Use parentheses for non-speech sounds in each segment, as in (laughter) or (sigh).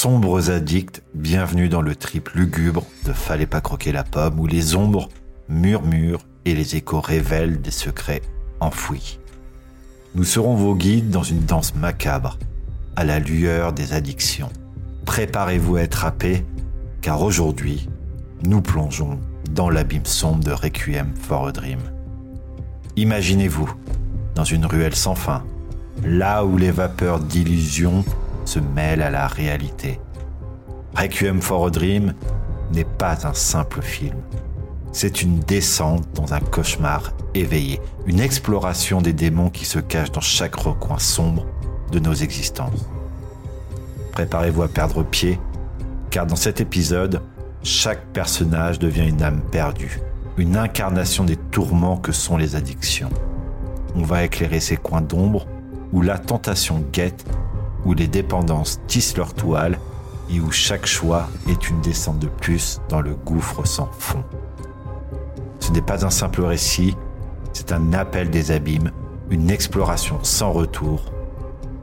Sombres addicts, bienvenue dans le trip lugubre de Fallait pas croquer la pomme où les ombres murmurent et les échos révèlent des secrets enfouis. Nous serons vos guides dans une danse macabre, à la lueur des addictions. Préparez-vous à être happés, car aujourd'hui, nous plongeons dans l'abîme sombre de Requiem for a Dream. Imaginez-vous, dans une ruelle sans fin, là où les vapeurs d'illusion se mêlent à la réalité. Requiem for a Dream n'est pas un simple film. C'est une descente dans un cauchemar éveillé, une exploration des démons qui se cachent dans chaque recoin sombre de nos existences. Préparez-vous à perdre pied, car dans cet épisode, chaque personnage devient une âme perdue, une incarnation des tourments que sont les addictions. On va éclairer ces coins d'ombre où la tentation guette, où les dépendances tissent leur toile et où chaque choix est une descente de plus dans le gouffre sans fond. Ce n'est pas un simple récit, c'est un appel des abîmes, une exploration sans retour.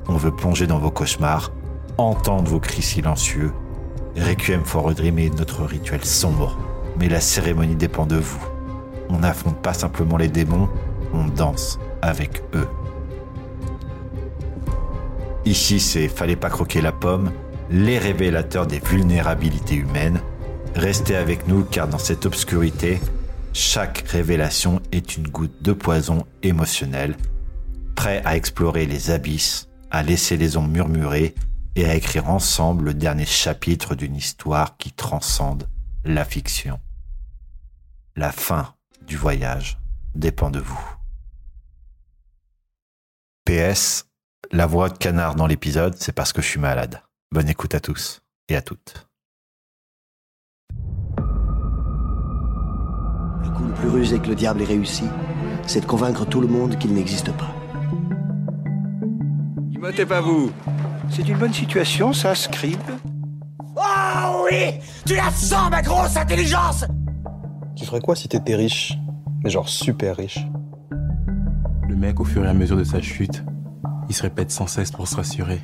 On veut plonger dans vos cauchemars, entendre vos cris silencieux. Requiem for a notre rituel sombre, mais la cérémonie dépend de vous. On n'affronte pas simplement les démons, on danse avec eux. Ici, c'est Fallait pas croquer la pomme, les révélateurs des vulnérabilités humaines. Restez avec nous car dans cette obscurité, chaque révélation est une goutte de poison émotionnel, prêt à explorer les abysses, à laisser les ombres murmurer et à écrire ensemble le dernier chapitre d'une histoire qui transcende la fiction. La fin du voyage dépend de vous. PS, la voix de canard dans l'épisode, c'est parce que je suis malade. Bonne écoute à tous et à toutes. Le coup le plus rusé que le diable ait réussi, c'est de convaincre tout le monde qu'il n'existe pas. Immotez pas vous. C'est une bonne situation, ça, Scribe Oh oui Tu la sens, ma grosse intelligence Tu ferais quoi si t'étais riche? Mais genre super riche. Le mec, au fur et à mesure de sa chute, il se répète sans cesse pour se rassurer.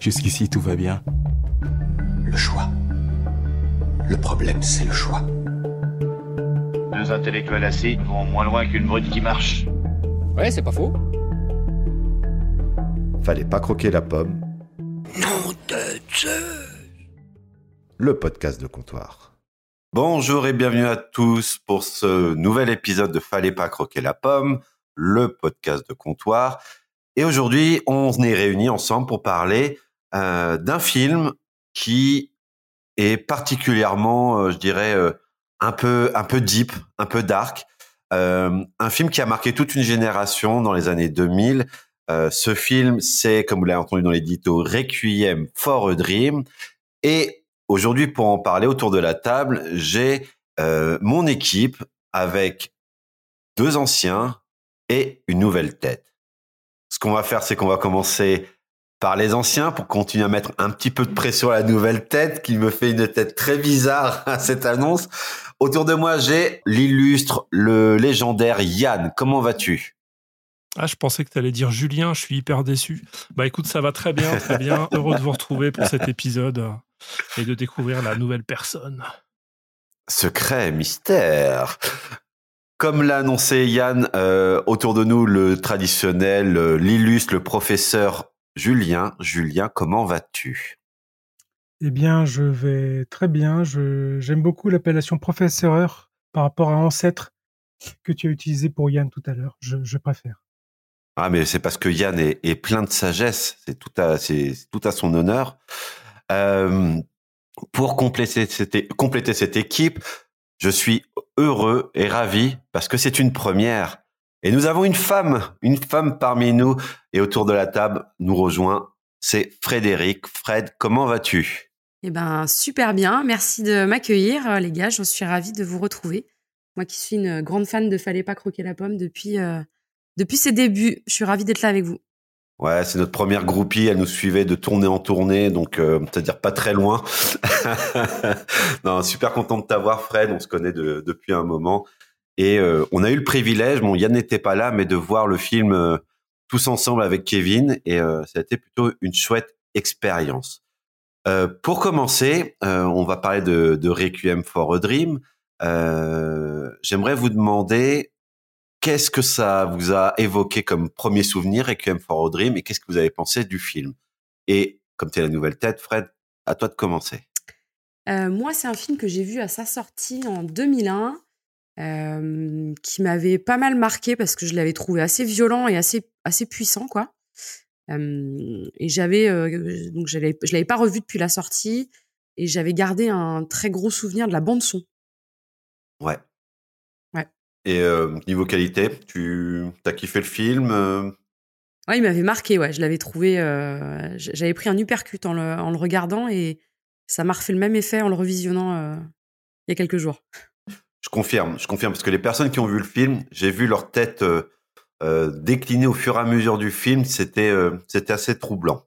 Jusqu'ici, tout va bien. Le choix. Le problème, c'est le choix. Deux intellectuels assis vont moins loin qu'une brute qui marche. Ouais, c'est pas faux. Fallait pas croquer la pomme. Nom de Dieu le podcast de comptoir. Bonjour et bienvenue à tous pour ce nouvel épisode de Fallait pas croquer la pomme, le podcast de comptoir. Et aujourd'hui, on est réunis ensemble pour parler euh, d'un film qui est particulièrement, euh, je dirais, euh, un peu un peu deep, un peu dark. Euh, un film qui a marqué toute une génération dans les années 2000. Euh, ce film, c'est, comme vous l'avez entendu dans l'édito, Requiem for a Dream. Et aujourd'hui, pour en parler autour de la table, j'ai mon équipe avec deux anciens et une nouvelle tête. Ce qu'on va faire, c'est qu'on va commencer par les anciens pour continuer à mettre un petit peu de pression à la nouvelle tête qui me fait une tête très bizarre à cette annonce. Autour de moi, j'ai l'illustre, le légendaire Yann. Comment vas-tu? Ah, je pensais que tu allais dire Julien, je suis hyper déçu. Bah écoute, ça va très bien, très bien. (laughs) Heureux de vous retrouver pour cet épisode et de découvrir la nouvelle personne. Secret, mystère. Comme l'a annoncé Yann, euh, autour de nous, le traditionnel, euh, l'illustre, le professeur Julien. Julien, comment vas-tu? Eh bien, je vais très bien. J'aime beaucoup l'appellation professeur par rapport à ancêtre que tu as utilisé pour Yann tout à l'heure. Je, je préfère. Ah, mais c'est parce que Yann est, est plein de sagesse. C'est tout à, tout à son honneur. Euh, pour compléter cette, compléter cette équipe, je suis heureux et ravi parce que c'est une première. Et nous avons une femme, une femme parmi nous. Et autour de la table, nous rejoint, c'est Frédéric. Fred, comment vas-tu? Eh ben, super bien. Merci de m'accueillir, euh, les gars. Je suis ravie de vous retrouver. Moi qui suis une grande fan de Fallait pas croquer la pomme depuis, euh, depuis ses débuts. Je suis ravie d'être là avec vous. Ouais, c'est notre première groupie. Elle nous suivait de tournée en tournée, donc euh, c'est-à-dire pas très loin. (laughs) non, super content de t'avoir, Fred. On se connaît de, depuis un moment et euh, on a eu le privilège. Bon, Yann n'était pas là, mais de voir le film euh, tous ensemble avec Kevin et euh, ça a été plutôt une chouette expérience. Euh, pour commencer, on va parler de, de Requiem for a Dream. J'aimerais vous demander qu'est-ce que ça vous a évoqué comme premier souvenir Requiem for a Dream et qu'est-ce que vous avez pensé du film? Et comme tu es la nouvelle tête, Fred, à toi de commencer. Euh, moi, c'est un film que j'ai vu à sa sortie en 2001, euh, qui m'avait pas mal marqué parce que je l'avais trouvé assez violent et assez, assez puissant, quoi. Euh, et j'avais, donc je l'avais pas revu depuis la sortie et j'avais gardé un très gros souvenir de la bande son. Ouais. Et euh, niveau qualité, tu as kiffé le film euh? Ouais, il m'avait marqué, ouais. Je l'avais trouvé. euh, J'avais pris un uppercut en le, en le regardant et ça m'a refait le même effet en le revisionnant euh, il y a quelques jours. Je confirme, je confirme, parce que les personnes qui ont vu le film, j'ai vu leur tête décliner au fur et à mesure du film. C'était c'était assez troublant.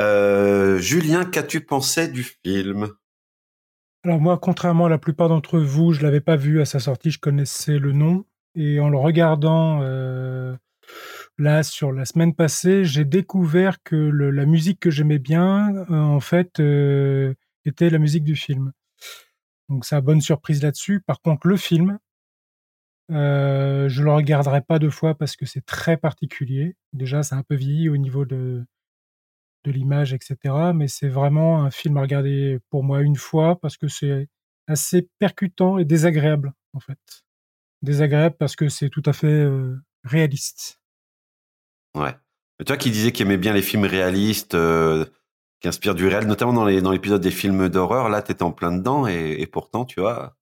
Julien, qu'as-tu pensé du film? Alors moi, contrairement à la plupart d'entre vous, je l'avais pas vu à sa sortie, je connaissais le nom. Et en le regardant euh, là sur la semaine passée, j'ai découvert que la musique que j'aimais bien, euh, en fait, euh, était la musique du film. Donc ça a bonne surprise là-dessus. Par contre, le film, je le regarderai pas deux fois parce que c'est très particulier. Déjà, c'est un peu vieilli au niveau de de l'image, etc. Mais c'est vraiment un film à regarder pour moi une fois parce que c'est assez percutant et désagréable, en fait. Désagréable parce que c'est tout à fait euh, réaliste. Ouais. Mais toi qui disais qu'il aimait bien les films réalistes, euh, qui inspirent du réel, notamment dans les dans l'épisode des films d'horreur, là, t'étais en plein dedans et, et pourtant, tu vois.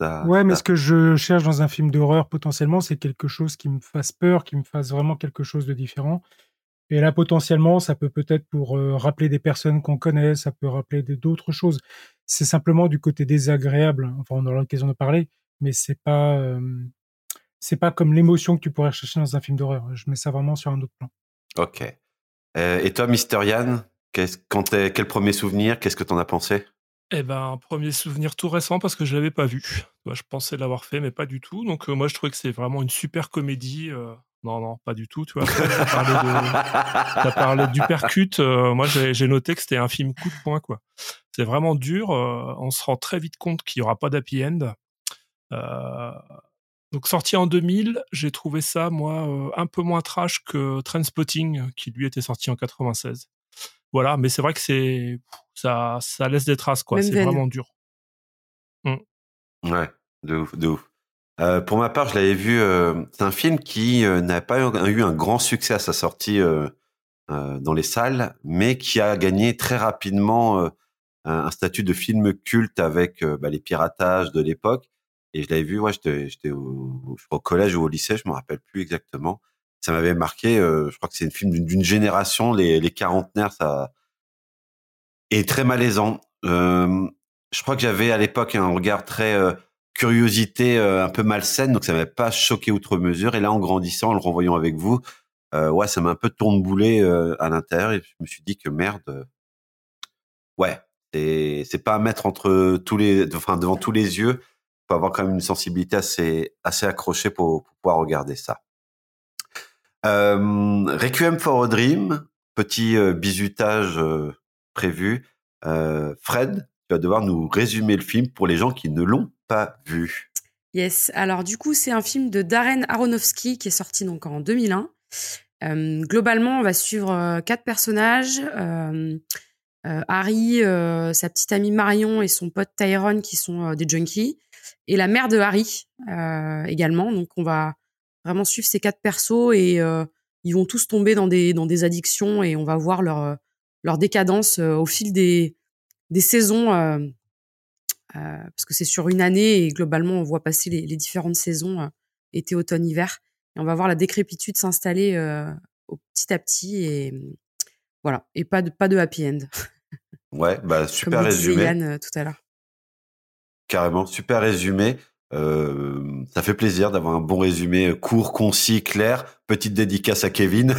Ouais, mais ce que je cherche dans un film d'horreur potentiellement, c'est quelque chose qui me fasse peur, qui me fasse vraiment quelque chose de différent. Et là, potentiellement, ça peut peut-être pour euh, rappeler des personnes qu'on connaît, ça peut rappeler d'autres choses. C'est simplement du côté désagréable. Enfin, on aura l'occasion de parler, mais c'est pas, euh, c'est pas comme l'émotion que tu pourrais rechercher dans un film d'horreur. Je mets ça vraiment sur un autre plan. Ok. Euh, et toi, Mister Yann, qu'est-ce- quand t'es- quel premier souvenir Qu'est-ce que t'en as pensé? Eh ben, un premier souvenir tout récent parce que je l'avais pas vu. Je pensais l'avoir fait, mais pas du tout. Donc, euh, moi, je trouvais que c'est vraiment une super comédie. euh, Non, non, pas du tout. Tu vois, t'as parlé, de... t'as parlé du percute. euh, moi, j'ai noté que c'était un film coup de poing, quoi. C'est vraiment dur. euh, on se rend très vite compte qu'il y aura pas d'happy end. Euh, Donc, sorti en 2000, j'ai trouvé ça, moi, euh, un peu moins trash que Trainspotting, qui lui était sorti en 96. Voilà, mais c'est vrai que c'est ça, ça laisse des traces, quoi. C'est vraiment dur. Ouais, de ouf, de ouf. Euh, pour ma part, je l'avais vu. euh, c'est un film qui euh, n'a pas eu, un grand succès à sa sortie euh, euh, dans les salles, mais qui a gagné très rapidement un, statut de film culte avec bah, les piratages de l'époque. Et je l'avais vu, ouais, j'étais, au, au collège ou au lycée, je me rappelle plus exactement. Ça m'avait marqué. je crois que c'est un film d'une, génération. Les, les quarantenaires, ça est très malaisant. Je crois que j'avais à l'époque un regard très curiosité euh, un peu malsaine, donc ça m'avait pas choqué outre mesure. Et là, en grandissant, en le revoyant avec vous, euh, ouais, ça m'a un peu tourneboulé euh, à l'intérieur et je me suis dit que merde, euh, ouais, c'est c'est pas à mettre entre tous les, enfin devant tous les yeux. Faut avoir quand même une sensibilité assez assez accrochée pour, pour pouvoir regarder ça. Euh, Requiem for a Dream, petit euh, bizutage euh, prévu. Fred, tu vas devoir nous résumer le film pour les gens qui ne l'ont pas vu. Yes. Alors du coup, c'est un film de Darren Aronofsky qui est sorti donc en 2001. Euh, globalement, on va suivre euh, quatre personnages. Euh, euh, Harry, sa petite amie Marion et son pote Tyrone qui sont des junkies. Et la mère de Harry également. Donc on va vraiment suivre ces quatre persos et ils vont tous tomber dans des, dans des addictions et on va voir leur, leur décadence au fil des, des saisons. Euh, parce que c'est sur une année et globalement on voit passer les, les différentes saisons euh, été, automne, hiver et on va voir la décrépitude s'installer euh, au petit à petit et euh, voilà et pas de pas de happy end Ouais, bah (laughs) super comme résumé. Yann tout à l'heure. Carrément, super résumé. Euh, ça fait plaisir d'avoir un bon résumé court, concis, clair. Petite dédicace à Kevin.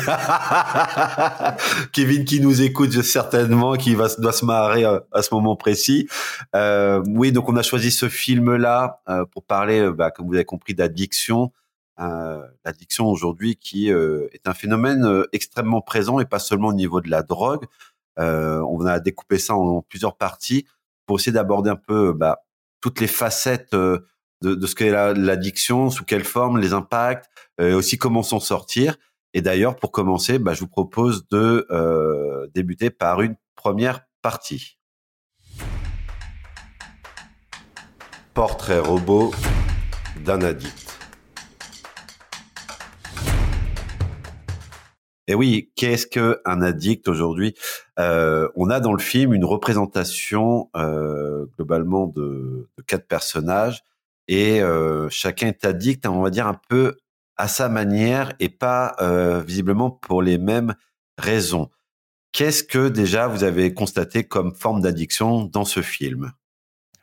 (laughs) Kevin qui nous écoute certainement, qui va doit se marrer à, à ce moment précis. Euh, oui, donc on a choisi ce film-là euh, pour parler, euh, bah, comme vous avez compris, d'addiction. Euh, L'addiction aujourd'hui qui euh, est un phénomène euh, extrêmement présent et pas seulement au niveau de la drogue. on a découpé ça en, plusieurs parties pour essayer d'aborder un peu bah, toutes les facettes de, ce qu'est l'addiction, sous quelle forme, les impacts, aussi comment s'en sortir. Et d'ailleurs, pour commencer, bah, je vous propose de débuter par une première partie. Portrait robot d'un addict. Et oui, qu'est-ce que un addict aujourd'hui? Euh, On a dans le film une représentation euh, globalement de, quatre personnages et euh, chacun est addict, on va dire un peu à sa manière et pas visiblement pour les mêmes raisons. Qu'est-ce que déjà vous avez constaté comme forme d'addiction dans ce film?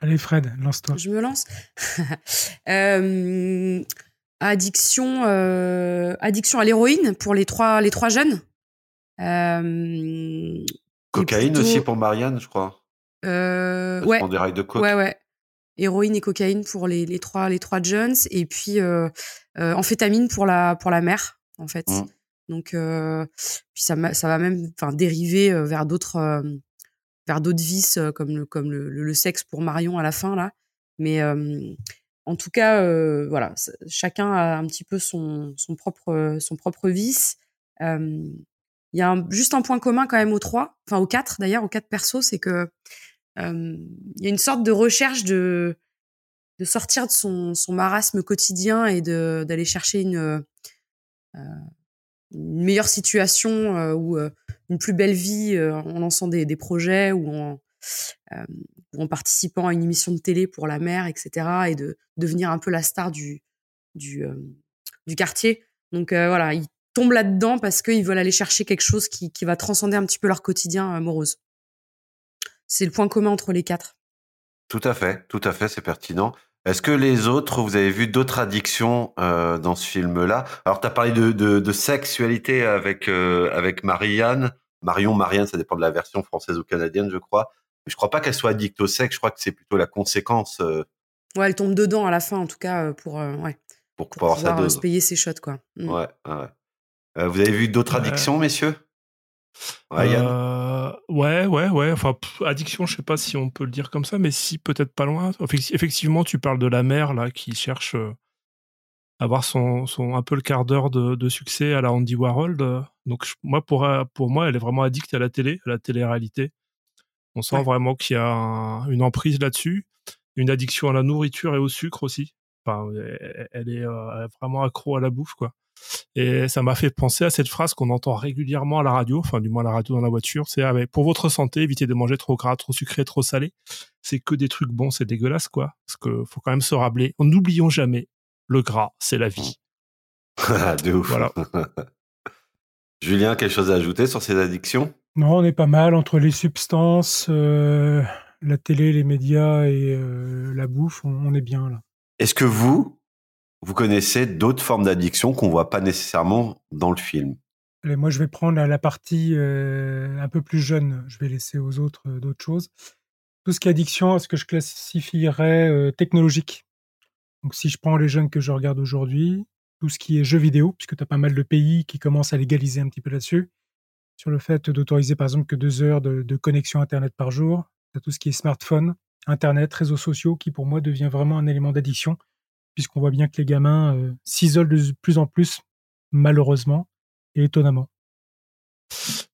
Allez Fred, lance-toi. Je me lance. (laughs) euh, addiction, euh, addiction à l'héroïne pour les trois, les trois jeunes. Euh, cocaïne aussi pour Marianne, je crois. Euh, ouais. des rails de coke. Ouais, ouais. Héroïne et cocaïne pour les, les trois, les trois jeunes, et puis euh, euh, amphétamine pour la, pour la mère, en fait. Mmh. Donc, euh, puis ça, ça va même, enfin, dériver vers d'autres, vers d'autres vices comme le, comme le, le, sexe pour Marion à la fin là. Mais en tout cas, euh, voilà, chacun a un petit peu son, son propre son propre vice. Il y a juste un point commun quand même aux trois, enfin aux quatre d'ailleurs, aux quatre persos, c'est que il y a une sorte de recherche de de sortir de son, son marasme quotidien et d'aller chercher une euh, une meilleure situation ou une plus belle vie en lançant des, des projets ou en en participant à une émission de télé pour la mère, etc. Et de devenir un peu la star du, du, euh, du quartier. Donc euh, voilà, ils tombent là-dedans parce qu'ils veulent aller chercher quelque chose qui, qui, va transcender un petit peu leur quotidien amoureuse. C'est le point commun entre les quatre. Tout à fait, tout à fait, c'est pertinent. Est-ce que les autres, vous avez vu d'autres addictions euh, dans ce film-là? Alors, tu as parlé de, de, de, sexualité avec, euh, avec Marianne. Marion, Marianne, ça dépend de la version française ou canadienne, je crois. Je crois pas qu'elle soit addicte au sexe. Je crois que c'est plutôt la conséquence. Euh, ouais, elle tombe dedans à la fin, en tout cas, pour, euh, ouais, pour, pouvoir se payer ses shots, quoi. Mmh. Ouais, ouais. vous avez vu d'autres addictions, messieurs? Ouais, ouais, ouais, ouais. Enfin, addiction, je sais pas si on peut le dire comme ça, mais si, peut-être pas loin. Effectivement, tu parles de la mère, là, qui cherche à avoir son, son, un peu le quart d'heure de, de, succès à la Andy Warhol. Donc, moi, pour, pour moi, elle est vraiment addicte à la télé, à la télé-réalité. On sent vraiment qu'il y a une emprise là-dessus, une addiction à la nourriture et au sucre aussi. Enfin, elle est euh, vraiment accro à la bouffe, quoi. Et ça m'a fait penser à cette phrase qu'on entend régulièrement à la radio, enfin du moins à la radio dans la voiture, c'est ah, pour votre santé, évitez de manger trop gras, trop sucré, trop salé. C'est que des trucs bons, c'est dégueulasse quoi. Parce que faut quand même se rappeler, n'oublions jamais, le gras, c'est la vie. de ouf. Voilà. (laughs) Julien, quelque chose à ajouter sur ces addictions? Non, on est pas mal entre les substances, euh, la télé, les médias et euh, la bouffe, on, est bien là. Est-ce que vous, vous connaissez d'autres formes d'addiction qu'on voit pas nécessairement dans le film? Moi je vais prendre la partie euh, un peu plus jeune. Je vais laisser aux autres d'autres choses. Tout ce qui est addiction, est-ce que je classifierais technologique? Donc si je prends les jeunes que je regarde aujourd'hui, tout ce qui est jeux vidéo, puisque tu as pas mal de pays qui commencent à légaliser un petit peu là-dessus. Sur le fait d'autoriser par exemple que deux heures de, connexion Internet par jour, tout ce qui est smartphone, Internet, réseaux sociaux, qui pour moi devient vraiment un élément d'addiction, puisqu'on voit bien que les gamins euh, s'isolent de plus en plus, malheureusement et étonnamment.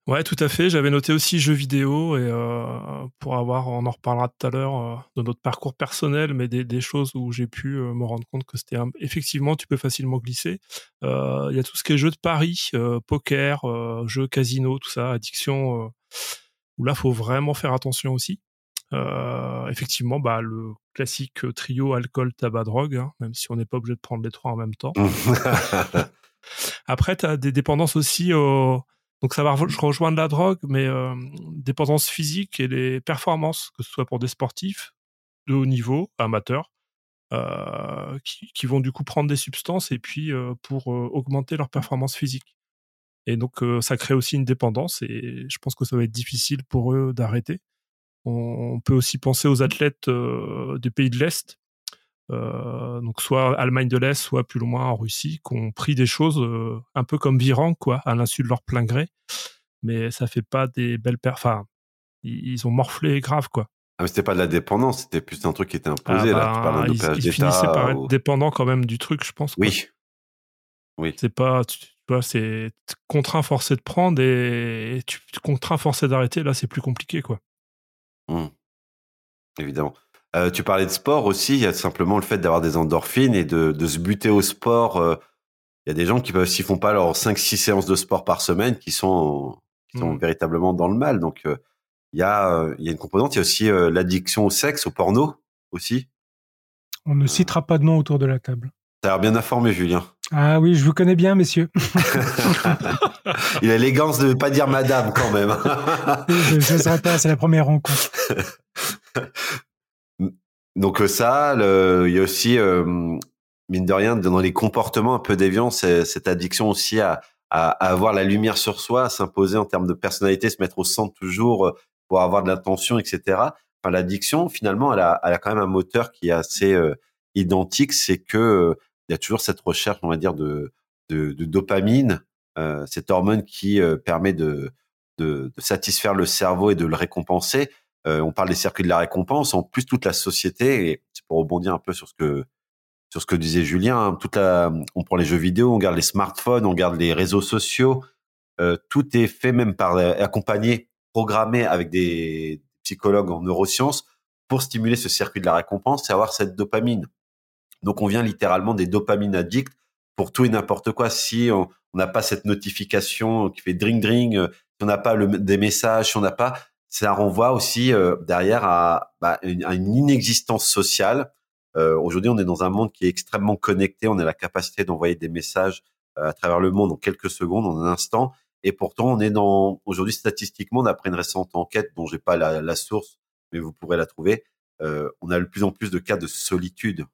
Ouais, tout à fait. J'avais noté aussi jeux vidéo et euh, pour avoir, on en reparlera tout à l'heure euh, de notre parcours personnel, mais des, choses où j'ai pu me rendre compte que c'était effectivement tu peux facilement glisser. Il y a tout ce qui est jeux de paris, poker, jeux casino, tout ça, addiction. où là, faut vraiment faire attention aussi. Effectivement, bah le classique trio alcool, tabac, drogue, hein, même si on n'est pas obligé de prendre les trois en même temps. (laughs) Après, tu as des dépendances aussi au donc ça va rejoindre la drogue, mais euh, dépendance physique et les performances, que ce soit pour des sportifs de haut niveau, amateurs, euh, qui, vont du coup prendre des substances et puis euh, pour augmenter leur performance physique. Et donc ça crée aussi une dépendance et je pense que ça va être difficile pour eux d'arrêter. On, peut aussi penser aux athlètes des pays de l'Est euh, donc soit Allemagne de l'Est, soit plus loin en Russie, qui ont pris des choses euh, un peu comme Viran, quoi, à l'insu de leur plein gré. Mais ça fait pas des belles, enfin, ils, ont morflé grave, quoi. Ah, mais c'était pas de la dépendance, c'était plus un truc qui était imposé. Ah là. Tu bah, parles ils, ils d'État finissaient par être dépendants quand même du truc, je pense. quoi. Oui. Oui. C'est pas, tu, vois, c'est contraint forcé de prendre et, et tu contraint forcé d'arrêter. Là, c'est plus compliqué, quoi. Hmm. Évidemment. Euh, tu parlais de sport aussi, il y a simplement le fait d'avoir des endorphines et de, de se buter au sport. euh, Il y a des gens qui peuvent, s'ils font pas leurs 5-6 séances de sport par semaine, qui sont, qui sont Mm. véritablement dans le mal. Donc, euh, il y, a, il y a une composante. Il y a aussi l'addiction au sexe, au porno aussi. On ne citera pas de nom autour de la table. T'as l'air bien informé, Julien. Ah oui, je vous connais bien, messieurs. (laughs) (laughs) il a l'élégance de ne pas dire madame quand même. je ne serai pas, c'est la première rencontre. (laughs) Donc euh, ça, le- il y a aussi, euh, mine de rien, dans les comportements un peu déviants, cette addiction aussi à, à, à avoir la lumière sur soi, à s'imposer en termes de personnalité, se mettre au centre toujours euh, pour avoir de l'attention, etc. Enfin, l'addiction, finalement, elle a, elle a quand même un moteur qui est assez euh, identique, c'est que il y a toujours cette recherche, on va dire, de, dopamine, euh, cette hormone qui euh, permet de, satisfaire le cerveau et de le récompenser. Euh, on parle des circuits de la récompense. En plus, toute la société, et c'est pour rebondir un peu sur ce que disait Julien, hein, toute la, on prend les jeux vidéo, on garde les smartphones, on garde les réseaux sociaux. Tout est fait même par accompagné, programmé avec des psychologues en neurosciences pour stimuler ce circuit de la récompense et avoir cette dopamine. Donc, on vient littéralement des dopamines addicts pour tout et n'importe quoi. Si on n'a pas cette notification qui fait dring dring, euh, si on n'a pas des messages, si on n'a pas, ça renvoie aussi euh, derrière à, bah, une, à une inexistence sociale. Euh, Aujourd'hui, on est dans un monde qui est extrêmement connecté. On a la capacité d'envoyer des messages à travers le monde en quelques secondes, en un instant. Et pourtant, on est dans aujourd'hui statistiquement, d'après une récente enquête dont j'ai pas la, source, mais vous pourrez la trouver, on a de plus en plus de cas de solitude.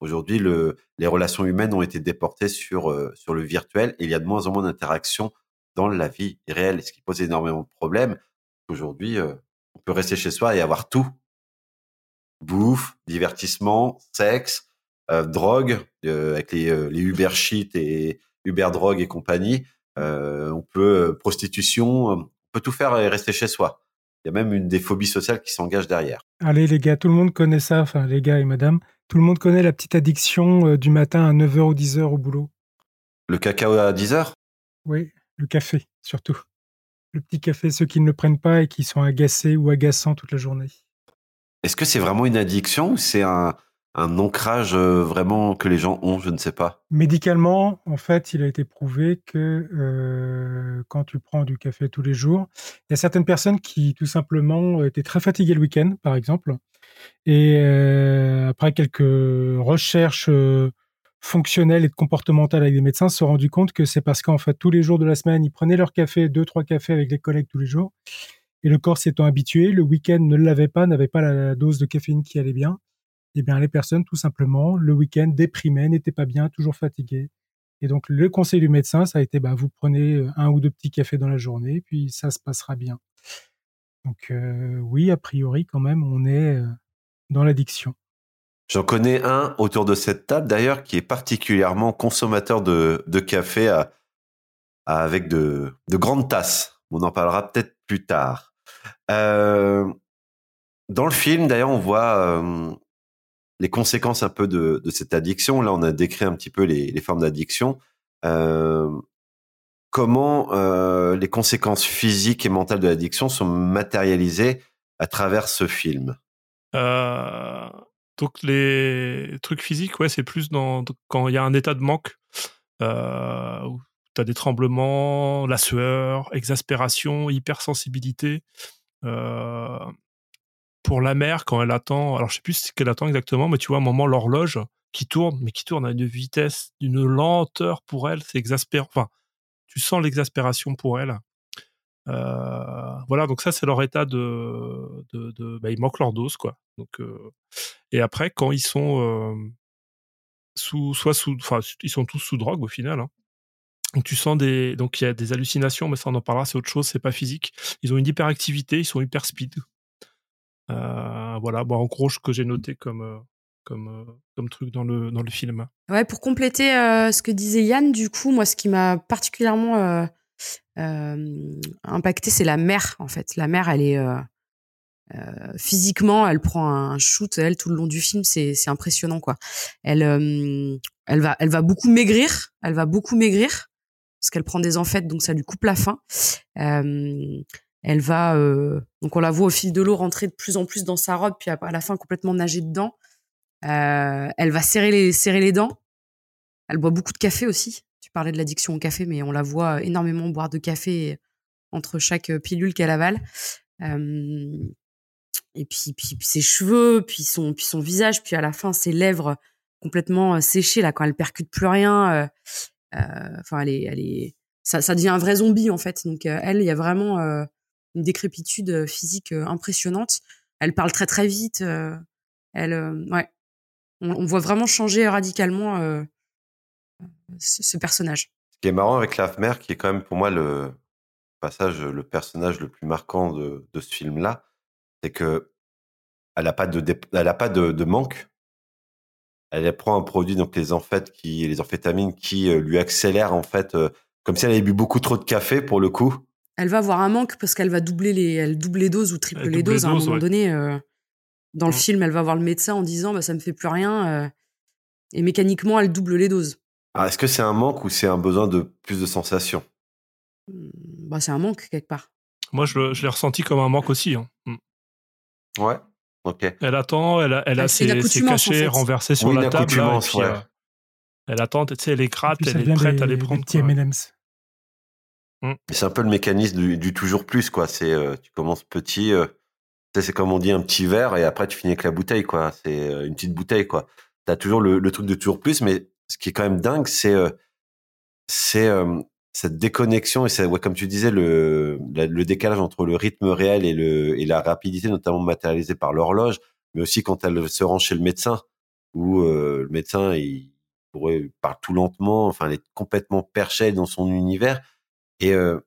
Aujourd'hui, le, les relations humaines ont été déportées sur euh, sur le virtuel il y a de moins en moins d'interactions dans la vie réelle, ce qui pose énormément de problèmes. Aujourd'hui, euh, on peut rester chez soi et avoir tout bouffe, divertissement, sexe, euh, drogue, avec les, les Uber Shit et Uber Drogue et compagnie. On peut prostitution, on peut tout faire et rester chez soi. Il y a même une des phobies sociales qui s'engage derrière. Allez les gars, tout le monde connaît ça, enfin les gars et madame, tout le monde connaît la petite addiction euh, du matin à 9h ou 10h au boulot. Le cacao à 10 heures? Oui, le café surtout. Le petit café, ceux qui ne le prennent pas et qui sont agacés ou agaçants toute la journée. Est-ce que c'est vraiment une addiction ou c'est un, un ancrage euh, vraiment que les gens ont? Je ne sais pas. Médicalement, en fait, il a été prouvé que euh, quand tu prends du café tous les jours, il y a certaines personnes qui tout simplement étaient très fatiguées le week-end, par exemple, et euh, après quelques recherches euh, fonctionnelles et comportementales avec des médecins, se sont rendus compte que c'est parce qu'en fait tous les jours de la semaine, ils prenaient leur café, deux trois cafés avec les collègues tous les jours, et le corps s'étant habitué, le week-end ne l'avait pas, n'avait pas la dose de caféine qui allait bien eh bien, les personnes, tout simplement, le week-end, déprimées, n'étaient pas bien, toujours fatiguées. Et donc, le conseil du médecin, ça a été, bah, vous prenez euh, un ou deux petits cafés dans la journée, puis ça se passera bien. Donc, oui, a priori, quand même, on est dans l'addiction. J'en connais un autour de cette table d'ailleurs qui est particulièrement consommateur de, café avec de, de grandes tasses. On en parlera peut-être plus tard. Euh, dans le film, d'ailleurs, on voit euh, les conséquences un peu de, cette addiction. Là, on a décrit un petit peu les, formes d'addiction. Euh, comment les conséquences physiques et mentales de l'addiction sont matérialisées à travers ce film? Euh, donc les trucs physiques, ouais, c'est plus dans quand il y a un état de manque, euh, où tu as des tremblements, la sueur, exaspération, hypersensibilité. Euh, pour la mère, quand elle attend, alors je sais plus ce qu'elle attend exactement, mais tu vois, à un moment, l'horloge qui tourne, mais qui tourne à une vitesse, d'une lenteur pour elle, c'est exaspérant. Enfin, tu sens l'exaspération pour elle. Euh, voilà, donc ça c'est leur état de, de, bah, ils manquent leur dose quoi. Donc euh, et après quand ils sont euh, sous, soit sous, ils sont tous sous drogue au final. hein. Donc tu sens des, donc il y a des hallucinations, mais ça on en parlera, c'est autre chose, c'est pas physique. Ils ont une hyperactivité, ils sont hyper speed. Voilà, bon, en gros ce que j'ai noté comme comme comme truc dans le dans le film. Ouais, pour compléter ce que disait Yann, du coup, moi, ce qui m'a particulièrement euh, euh, impacté, c'est la mère, en fait. La mère, elle est, euh, euh, physiquement, elle prend un shoot, elle tout le long du film, c'est impressionnant quoi. Elle euh, elle va elle va beaucoup maigrir, elle va beaucoup maigrir parce qu'elle prend des enfêtes, donc ça lui coupe la faim. Euh, elle va donc on la voit au fil de l'eau rentrer de plus en plus dans sa robe, puis à la fin complètement nager dedans. elle va serrer les serrer les dents. Elle boit beaucoup de café aussi. Tu parlais de l'addiction au café, mais on la voit énormément boire de café entre chaque pilule qu'elle avale. Euh, et puis, puis, ses cheveux, puis son, puis son visage, puis à la fin ses lèvres complètement euh, séchées là quand elle percute plus rien. Euh, euh, enfin, elle est, elle est, ça devient un vrai zombie en fait. Donc elle, il y a vraiment une décrépitude physique impressionnante. Elle parle très très vite. elle, ouais, on, voit vraiment changer radicalement ce, personnage. Ce qui est marrant avec la mère, qui est quand même pour moi le passage, le personnage le plus marquant de, de ce film-là, c'est que elle a pas de elle a pas de, manque. Elle prend un produit donc les amphètes qui les amphétamines qui euh, lui accélèrent en fait euh, comme si elle avait bu beaucoup trop de café pour le coup. Elle va avoir un manque parce qu'elle va doubler les elle double les doses ou triple les doses à un moment donné euh, dans le mmh. film, elle va voir le médecin en disant bah ça me fait plus rien et mécaniquement elle double les doses. Est-ce que c'est un manque ou c'est un besoin de plus de sensations? Mmh, bah, c'est un manque quelque part. Moi je, je l'ai ressenti comme un manque aussi. Hein. Mmh. Ouais. Ok. Elle attend, elle a, elle a ses, cachets renversés sur la table. Euh, elle attend, tu sais, elle est gratte, elle est prête à les prendre. Mm. C'est un peu le mécanisme du, toujours plus, quoi. C'est, euh, tu commences petit, euh, c'est comme on dit, un petit verre, et après tu finis avec la bouteille, quoi. C'est une petite bouteille, quoi. T'as toujours le, le, truc de toujours plus, mais ce qui est quand même dingue, c'est, c'est cette déconnexion et ouais, comme tu disais le, le décalage entre le rythme réel et le et la rapidité notamment matérialisée par l'horloge mais aussi quand elle se rend chez le médecin où euh, le médecin il, pourrait parle tout lentement enfin elle est complètement perchée dans son univers. Et euh,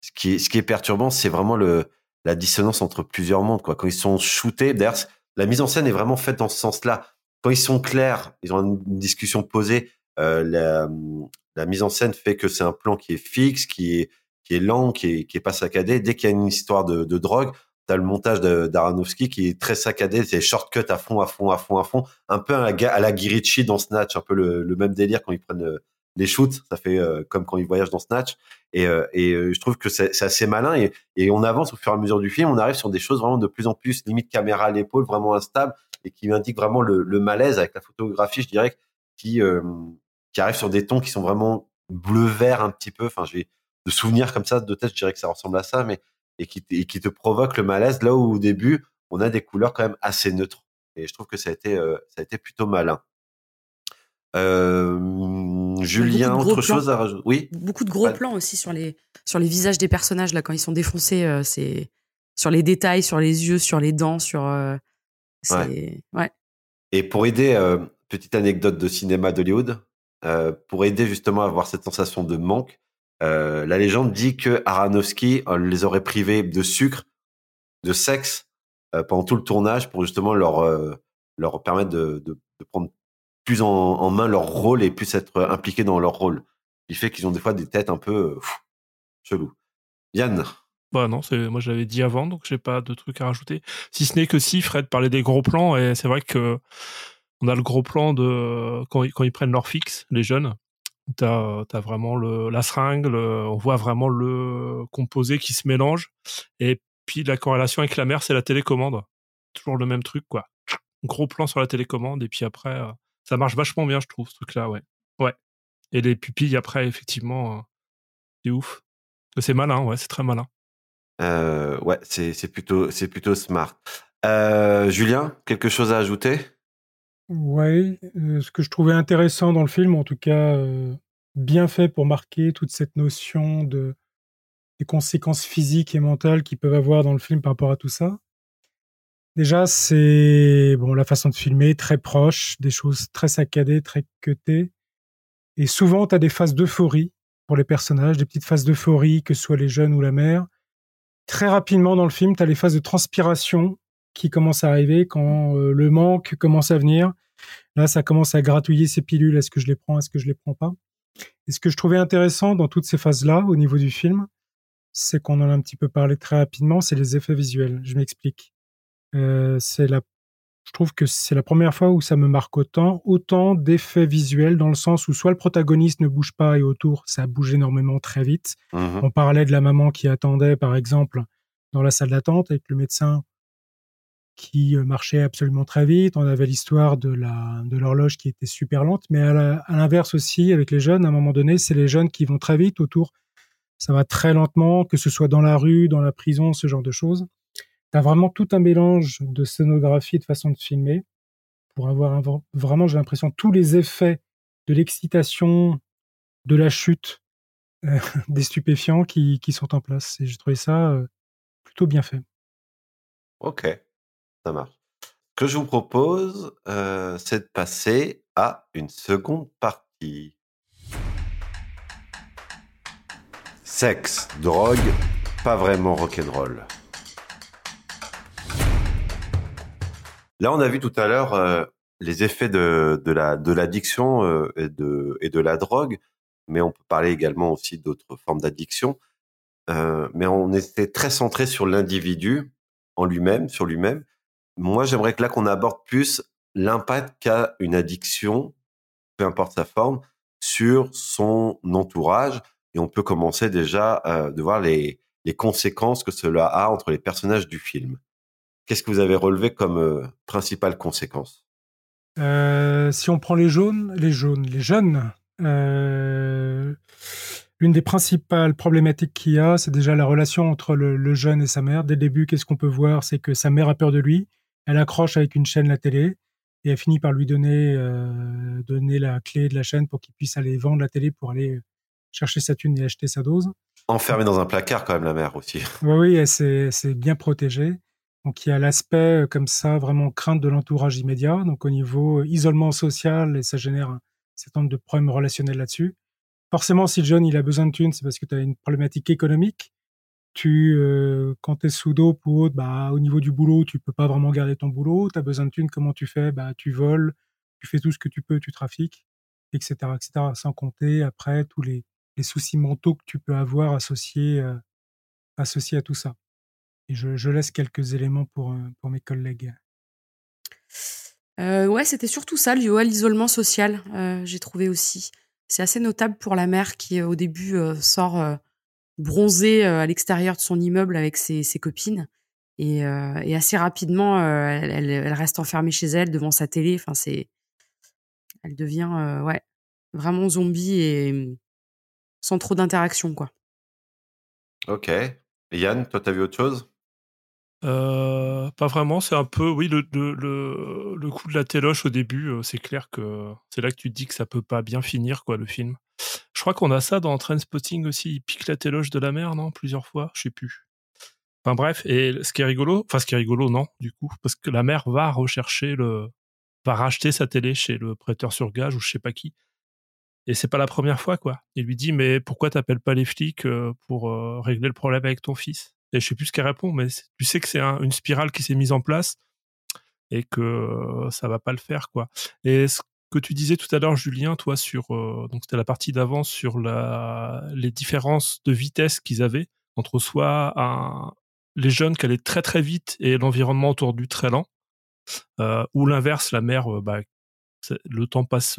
ce qui ce qui est perturbant c'est vraiment le la dissonance entre plusieurs mondes quoi. Quand ils sont shootés d'ailleurs la mise en scène est vraiment faite dans ce sens-là quand ils sont clairs ils ont une discussion posée euh, la, la mise en scène fait que c'est un plan qui est fixe, qui est qui est lent, qui est qui est pas saccadé. Dès qu'il y a une histoire de, de drogue, t'as le montage d'Aronofsky qui est très saccadé, c'est shortcut à fond, à fond, à fond, à fond, un peu à la, à la Girichi dans Snatch, un peu le, le même délire quand ils prennent euh, les shoots, ça fait euh, comme quand ils voyagent dans Snatch. Et, euh, et je trouve que c'est assez malin et, et on avance au fur et à mesure du film, on arrive sur des choses vraiment de plus en plus limite caméra à l'épaule, vraiment instable et qui indique vraiment le, le, malaise avec la photographie, je dirais, qui qui arrive sur des tons qui sont vraiment bleu-vert un petit peu. Enfin, j'ai de souvenirs comme ça de tête, je dirais que ça ressemble à ça, mais et qui, qui te provoque le malaise là où au début on a des couleurs quand même assez neutres. Et je trouve que ça a été euh, ça a été plutôt malin. Euh, Julien, autre chose à rajouter? Oui? Beaucoup de gros plans aussi sur les sur les visages des personnages là quand ils sont défoncés. Euh, c'est sur les détails, sur les yeux, sur les dents, sur. Ouais. ouais. Et pour aider, euh, petite anecdote de cinéma d'Hollywood, euh, pour aider justement à avoir cette sensation de manque. Euh, la légende dit que Aronofsky les aurait privés de sucre, de sexe pendant tout le tournage pour justement leur leur permettre de, de, de prendre plus en, en, main leur rôle et plus être impliqués dans leur rôle. Il fait qu'ils ont des fois des têtes un peu chelou. Yann. Non, c'est moi j'avais dit avant, donc j'ai pas de trucs à rajouter. Si ce n'est que si Fred parlait des gros plans et c'est vrai que on a le gros plan de quand ils, quand ils prennent leur fixe, les jeunes. T'as as vraiment le, la seringue, on voit vraiment le composé qui se mélange. Et puis la corrélation avec la mer, c'est la télécommande. Toujours le même truc, quoi. Gros plan sur la télécommande, et puis après, euh, ça marche vachement bien, je trouve, ce truc-là, ouais. Ouais. Et les pupilles, après, effectivement, euh, c'est ouf. C'est malin, ouais, c'est très malin. Euh, ouais, c'est plutôt, plutôt smart. Julien, quelque chose à ajouter? Ouais, euh, ce que je trouvais intéressant dans le film, en tout cas, euh, bien fait pour marquer toute cette notion de des conséquences physiques et mentales qu'ils peuvent avoir dans le film par rapport à tout ça. Déjà, c'est bon la façon de filmer, très proche, des choses très saccadées, très cutées et souvent tu as des phases d'euphorie pour les personnages, des petites phases d'euphorie, que ce soit les jeunes ou la mère. Très rapidement dans le film, tu as les phases de transpiration qui commence à arriver, quand euh, le manque commence à venir. Là, ça commence à gratouiller ces pilules. Est-ce que je les prends Est-ce que je les prends pas? Et ce que je trouvais intéressant dans toutes ces phases-là, au niveau du film, c'est qu'on en a un petit peu parlé très rapidement, c'est les effets visuels. Je m'explique. Euh, c'est la, je trouve que c'est la première fois où ça me marque autant, autant d'effets visuels dans le sens où soit le protagoniste ne bouge pas et autour ça bouge énormément très vite. Mhm. On parlait de la maman qui attendait, par exemple, dans la salle d'attente avec le médecin qui euh, marchait absolument très vite. On avait l'histoire de la de l'horloge qui était super lente, mais à l'inverse aussi avec les jeunes, à un moment donné, c'est les jeunes qui vont très vite autour. Ça va très lentement, que ce soit dans la rue, dans la prison, ce genre de choses. T'as vraiment tout un mélange de scénographie et de façon de filmer pour avoir vraiment, j'ai l'impression, tous les effets de l'excitation, de la chute, (laughs) des stupéfiants qui, qui sont en place. Et j'ai trouvé ça euh, plutôt bien fait. Ok, ça marche. Ce que je vous propose, euh, c'est de passer à une seconde partie. Sexe, drogue, pas vraiment rock'n'roll. Là, on a vu tout à l'heure euh, les effets de, de la de l'addiction euh, et de et de la drogue, mais on peut parler également aussi d'autres formes d'addiction. Euh, mais on était très centré sur l'individu en lui-même, sur lui-même. Moi, j'aimerais que là qu'on aborde plus l'impact qu'a une addiction, peu importe sa forme, sur son entourage. Et on peut commencer déjà euh, de voir les, les conséquences que cela a entre les personnages du film. Qu'est-ce que vous avez relevé comme euh, principale conséquence? Euh, si on prend les jaunes, les jaunes, les jeunes, euh, l'une des principales problématiques qu'il y a, c'est déjà la relation entre le, le jeune et sa mère. Dès le début, qu'est-ce qu'on peut voir? C'est que sa mère a peur de lui. Elle accroche avec une chaîne la télé et elle finit par lui donner, euh, donner la clé de la chaîne pour qu'il puisse aller vendre la télé pour aller chercher sa thune et acheter sa dose. Enfermé dans un placard, quand même, la mère aussi. Oui, oui, elle s'est bien protégée. Donc il y a l'aspect euh, comme ça, vraiment crainte de l'entourage immédiat. Donc au niveau euh, isolement social, et ça génère un certain nombre de problèmes relationnels là-dessus. Forcément, si le jeune il a besoin de thunes, c'est parce que tu as une problématique économique. Tu, euh, quand tu es sous dope ou autre, bah, au niveau du boulot, tu peux pas vraiment garder ton boulot. Tu as besoin de thunes, comment tu fais? Bah, Tu voles, tu fais tout ce que tu peux, tu trafiques, etc. etc. sans compter après tous les, soucis mentaux que tu peux avoir associés, associés à tout ça. Et je, je laisse quelques éléments pour, euh, pour mes collègues. Euh, ouais, c'était surtout ça, lié à l'isolement social, euh, j'ai trouvé aussi. C'est assez notable pour la mère qui, euh, au début, euh, sort euh, bronzée euh, à l'extérieur de son immeuble avec ses, ses copines. Et, euh, et assez rapidement, euh, elle, elle- elle reste enfermée chez elle devant sa télé. Enfin, c'est, elle devient, euh, ouais, vraiment zombie et hum, sans trop d'interaction, quoi. Ok. Yann, toi, t'as vu autre chose? Euh, pas vraiment, c'est un peu, oui, le, le, le, coup de la téloche au début, euh, c'est clair que c'est là que tu te dis que ça peut pas bien finir, quoi, le film. Je crois qu'on a ça dans Trainspotting aussi, il pique la téloche de la mer, non Plusieurs fois, je sais plus. Enfin bref, et ce qui est rigolo, enfin ce qui est rigolo, non, du coup, parce que la mère va rechercher le, va racheter sa télé chez le prêteur sur gage ou je sais pas qui. Et c'est pas la première fois, quoi. Il lui dit, mais pourquoi t'appelles pas les flics euh, pour régler le problème avec ton fils? Et je sais plus ce qu'elle répond, mais tu sais que c'est un- une spirale qui s'est mise en place et que euh, ça va pas le faire, quoi. Et ce que tu disais tout à l'heure, Julien, toi, sur euh, donc c'était la partie d'avant sur la les différences de vitesse qu'ils avaient entre soit les jeunes qui allaient très très vite et l'environnement autour du très lent, euh, ou l'inverse, la mer, bah, le temps passe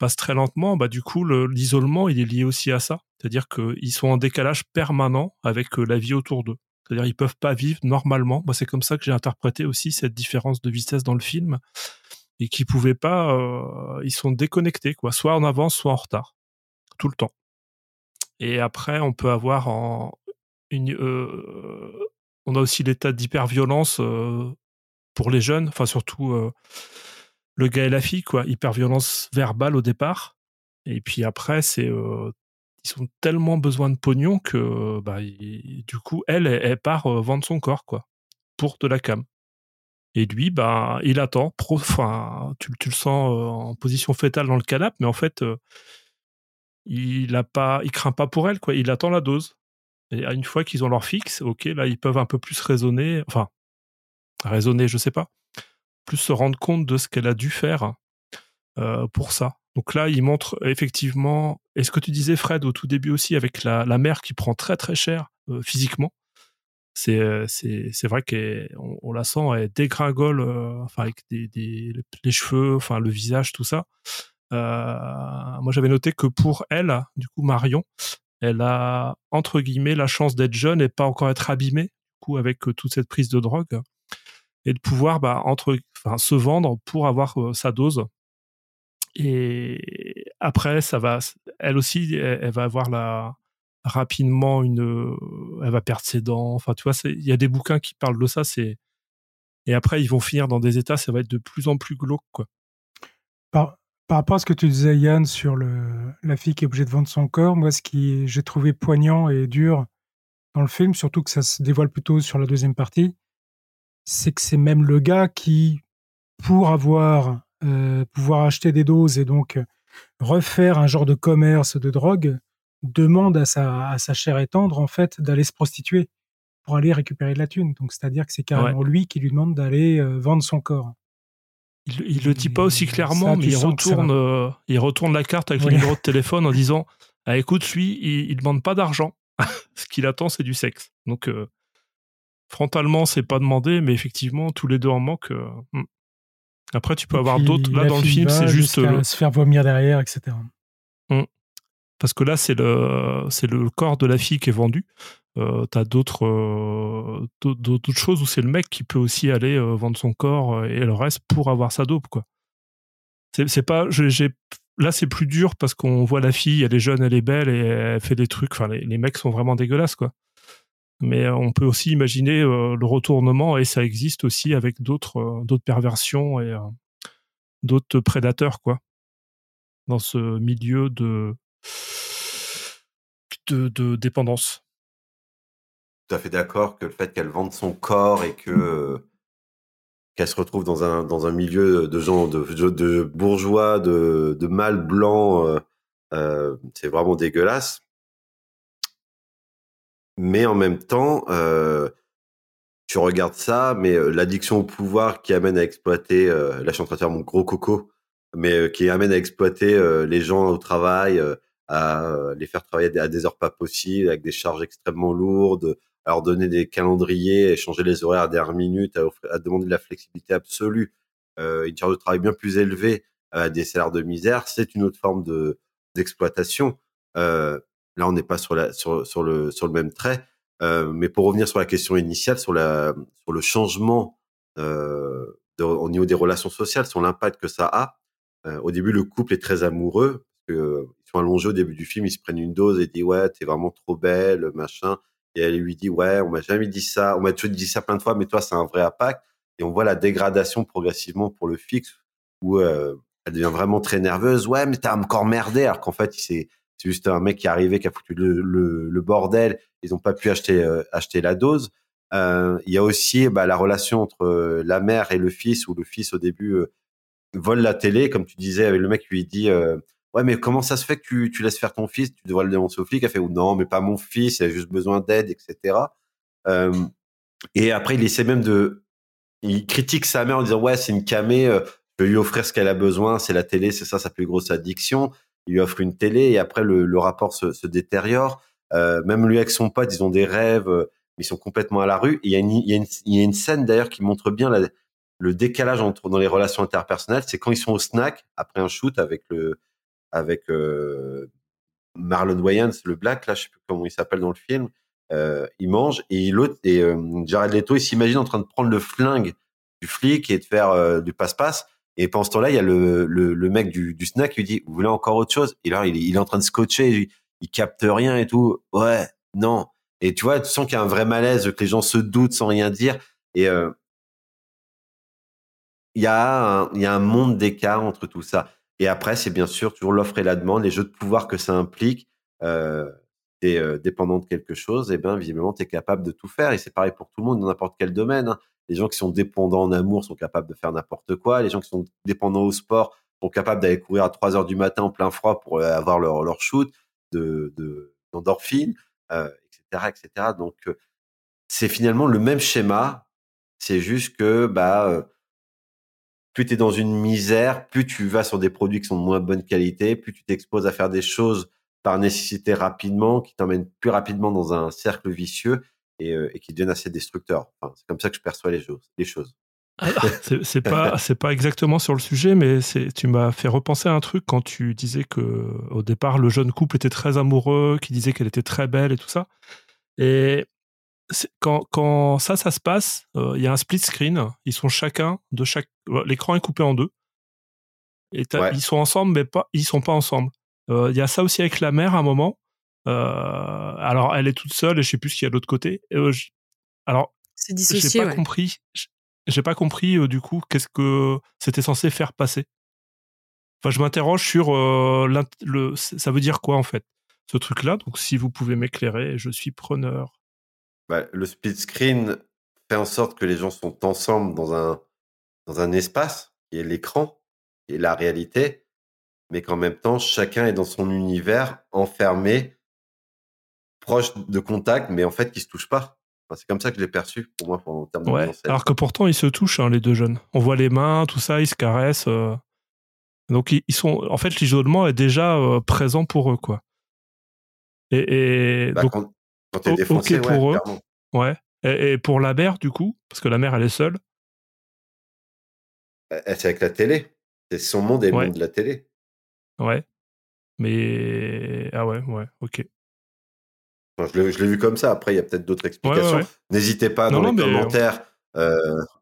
passe très lentement, bah du coup le- l'isolement il est lié aussi à ça, c'est-à-dire qu'ils sont en décalage permanent avec euh, la vie autour d'eux. C'est-à-dire ils peuvent pas vivre normalement. Moi c'est comme ça que j'ai interprété aussi cette différence de vitesse dans le film et qu'ils pouvaient pas, euh, ils sont déconnectés quoi, soit en avance soit en retard, tout le temps. Et après on peut avoir en une, euh, on a aussi l'état d'hyperviolence pour les jeunes, enfin surtout le gars et la fille, quoi. Hyperviolence verbale au départ. Et puis après, c'est euh, ils ont tellement besoin de pognon que bah, du coup, elle, elle, part euh, vendre son corps, quoi, pour de la cam. Et lui, bah, il attend. Tu, le sens euh, en position fétale dans le canapé, mais en fait, il a il craint pas pour elle, quoi. Il attend la dose. Et une fois qu'ils ont leur fixe, ok, là, ils peuvent un peu plus raisonner, enfin, raisonner, je sais pas, plus se rendre compte de ce qu'elle a dû faire euh, pour ça. Donc là, il montre effectivement, et ce que tu disais Fred au tout début aussi, avec la, mère qui prend très très cher euh, physiquement, c'est c'est vrai qu'on on la sent, elle dégringole, euh, enfin avec des, des les cheveux, enfin le visage, tout ça. Euh, moi, j'avais noté que pour elle, du coup Marion, elle a entre guillemets la chance d'être jeune et pas encore être abîmée, du coup avec toute cette prise de drogue et de pouvoir bah, entre, enfin, se vendre pour avoir sa dose et après, ça va, elle aussi, elle, va avoir la rapidement une, elle va perdre ses dents. Enfin, tu vois, il y a des bouquins qui parlent de ça. C'est et après, ils vont finir dans des états, ça va être de plus en plus glauque, quoi. Par, par rapport à ce que tu disais, Yann, sur le, la fille qui est obligée de vendre son corps, moi, ce qui j'ai trouvé poignant et dur dans le film, surtout que ça se dévoile plutôt sur la deuxième partie, c'est que c'est même le gars qui, pour avoir euh, pouvoir acheter des doses et donc euh, refaire un genre de commerce de drogue, demande à sa, à sa chair et tendre, en fait, d'aller se prostituer pour aller récupérer de la thune. Donc, c'est-à-dire que c'est carrément lui qui lui demande d'aller euh, vendre son corps. Il, il le dit pas aussi clairement, mais il retourne, il retourne la carte avec le numéro de téléphone en (laughs) disant ah, écoute, lui, il, il demande pas d'argent. (laughs) Ce qu'il attend, c'est du sexe. Donc, frontalement, c'est pas demandé, mais effectivement, tous les deux en manquent. Hmm. Après, tu peux avoir d'autres. Là, dans le film, c'est juste. Le... Se faire vomir derrière, etc. Mmh. Parce que là, c'est le, c'est le corps de la fille qui est vendu. Euh, t'as d'autres, euh, d'autres choses où c'est le mec qui peut aussi aller euh, vendre son corps euh, et le reste pour avoir sa dope, quoi. C'est, c'est pas. J'ai, là, c'est plus dur parce qu'on voit la fille, elle est jeune, elle est belle et elle fait des trucs. Enfin, les, les mecs sont vraiment dégueulasses, quoi mais euh, on peut aussi imaginer euh, le retournement et ça existe aussi avec d'autres euh, d'autres perversions et d'autres prédateurs quoi dans ce milieu de de, dépendance. Tout à fait d'accord que le fait qu'elle vende son corps et que qu'elle se retrouve dans un dans un milieu de gens de, bourgeois de mâles blancs c'est vraiment dégueulasse mais en même temps, euh, tu regardes ça, mais euh, l'addiction au pouvoir qui amène à exploiter, euh, là je suis en train de faire mon gros coco, mais euh, qui amène à exploiter les gens au travail, à les faire travailler à des heures pas possibles, avec des charges extrêmement lourdes, à leur donner des calendriers, changer les horaires à dernière minute, à, à demander de la flexibilité absolue, une charge de travail bien plus élevée, à des salaires de misère, c'est une autre forme de d'exploitation. Là, on n'est pas sur, la, sur, le, sur le même trait. Euh, mais pour revenir sur la question initiale, sur, la, sur le changement euh, au niveau des relations sociales, sur l'impact que ça a. Euh, au début, le couple est très amoureux. Parce que, ils sont allongés au début du film, ils se prennent une dose et disent ouais, t'es vraiment trop belle, machin. Et elle lui dit ouais, on m'a jamais dit ça, on m'a toujours dit ça plein de fois, mais toi, c'est un vrai impact. Et on voit la dégradation progressivement pour le fixe, où elle devient vraiment très nerveuse. Ouais, mais t'as encore merdé, alors qu'en fait, il s'est c'est juste un mec qui est arrivé, qui a foutu le, bordel. Ils n'ont pas pu acheter, euh, acheter la dose. Euh, il y a aussi bah, la relation entre euh, la mère et le fils, où le fils au début vole la télé, comme tu disais, le mec lui dit ouais mais comment ça se fait que tu, tu laisses faire ton fils, tu devrais le dénoncer au flic. Elle fait non mais pas mon fils, il a juste besoin d'aide, etc. et après il essaie même de, il critique sa mère en disant ouais c'est une camée, je vais lui offrir ce qu'elle a besoin, c'est la télé, c'est ça sa plus grosse addiction il offre une télé et après le, rapport se, détériore. Euh, même lui avec son pote, ils ont des rêves, euh, mais ils sont complètement à la rue. il y a une, scène d'ailleurs qui montre bien le décalage entre dans les relations interpersonnelles. C'est quand ils sont au snack après un shoot avec le avec euh, Marlon Wayans, le black là, je sais plus comment il s'appelle dans le film. Euh, il mange et l'autre et Jared Leto, il s'imagine en train de prendre le flingue du flic et de faire du passe-passe. Et pendant ce temps-là, il y a le, le, mec du, du, snack qui lui dit, vous voulez encore autre chose? Et là, il, est en train de scotcher, il, il capte rien et tout. Ouais, non. Et tu vois, tu sens qu'il y a un vrai malaise, que les gens se doutent sans rien dire. Et euh, il y a un, y a un monde d'écart entre tout ça. Et après, c'est bien sûr toujours l'offre et la demande, les jeux de pouvoir que ça implique. Euh, t'es euh, dépendant de quelque chose, et ben visiblement, tu es capable de tout faire. Et c'est pareil pour tout le monde, dans n'importe quel domaine. Hein. Les gens qui sont dépendants en amour sont capables de faire n'importe quoi. Les gens qui sont dépendants au sport sont capables d'aller courir à 3 heures du matin en plein froid pour euh, avoir leur, leur shoot de d'endorphine, euh, etc., etc. Donc, euh, c'est finalement le même schéma. C'est juste que bah plus tu es dans une misère, plus tu vas sur des produits qui sont de moins bonne qualité, plus tu t'exposes à faire des choses par nécessité rapidement, qui t'emmènent plus rapidement dans un cercle vicieux et, et qui deviennent assez destructeurs. Enfin, c'est comme ça que je perçois les choses. Les choses. (laughs) C'est pas c'est pas exactement sur le sujet, mais c'est tu m'as fait repenser à un truc quand tu disais que au départ le jeune couple était très amoureux, qui disait qu'elle était très belle et tout ça. Et quand quand ça ça se passe, euh, il y a un split screen. Ils sont chacun de chaque euh, l'écran est coupé en deux. Et Ouais. ils sont ensemble, mais pas ils sont pas ensemble. Euh, Il y a ça aussi avec la mère à un moment. Euh, alors elle est toute seule et je sais plus ce qu'il y a de l'autre côté. Et, euh, je- alors C'est j'ai dissocié, pas ouais. compris. J'ai pas compris euh, du coup qu'est-ce que c'était censé faire passer. Enfin, je m'interroge sur euh, le. Ça veut dire quoi en fait ce truc-là? Donc, si vous pouvez m'éclairer, je suis preneur. Bah, le split screen fait en sorte que les gens sont ensemble dans un, dans un espace qui est l'écran, est la réalité, mais qu'en même temps, chacun est dans son univers, enfermé, proche de contact, mais en fait, qui se touche pas. Enfin, c'est comme ça que je l'ai perçu, pour moi, en termes de Ouais. scène. Alors que pourtant, ils se touchent hein, les deux jeunes. On voit les mains, tout ça, ils se caressent. euh. Donc, ils, ils sont. En fait, l'isolement est déjà euh, présent pour eux, quoi. Et, et Bah, donc, quand, t'es ouais, pour eux. clairement. Ouais. Et, et pour la mère, du coup, parce que la mère, elle est seule. C'est avec la télé. C'est son monde et le Ouais. monde de la télé. Ouais. Mais. Ah ouais, ouais, ok. Enfin, je l'ai vu comme ça. Après, il y a peut-être d'autres explications. ouais. N'hésitez pas Non, dans non, les commentaires euh,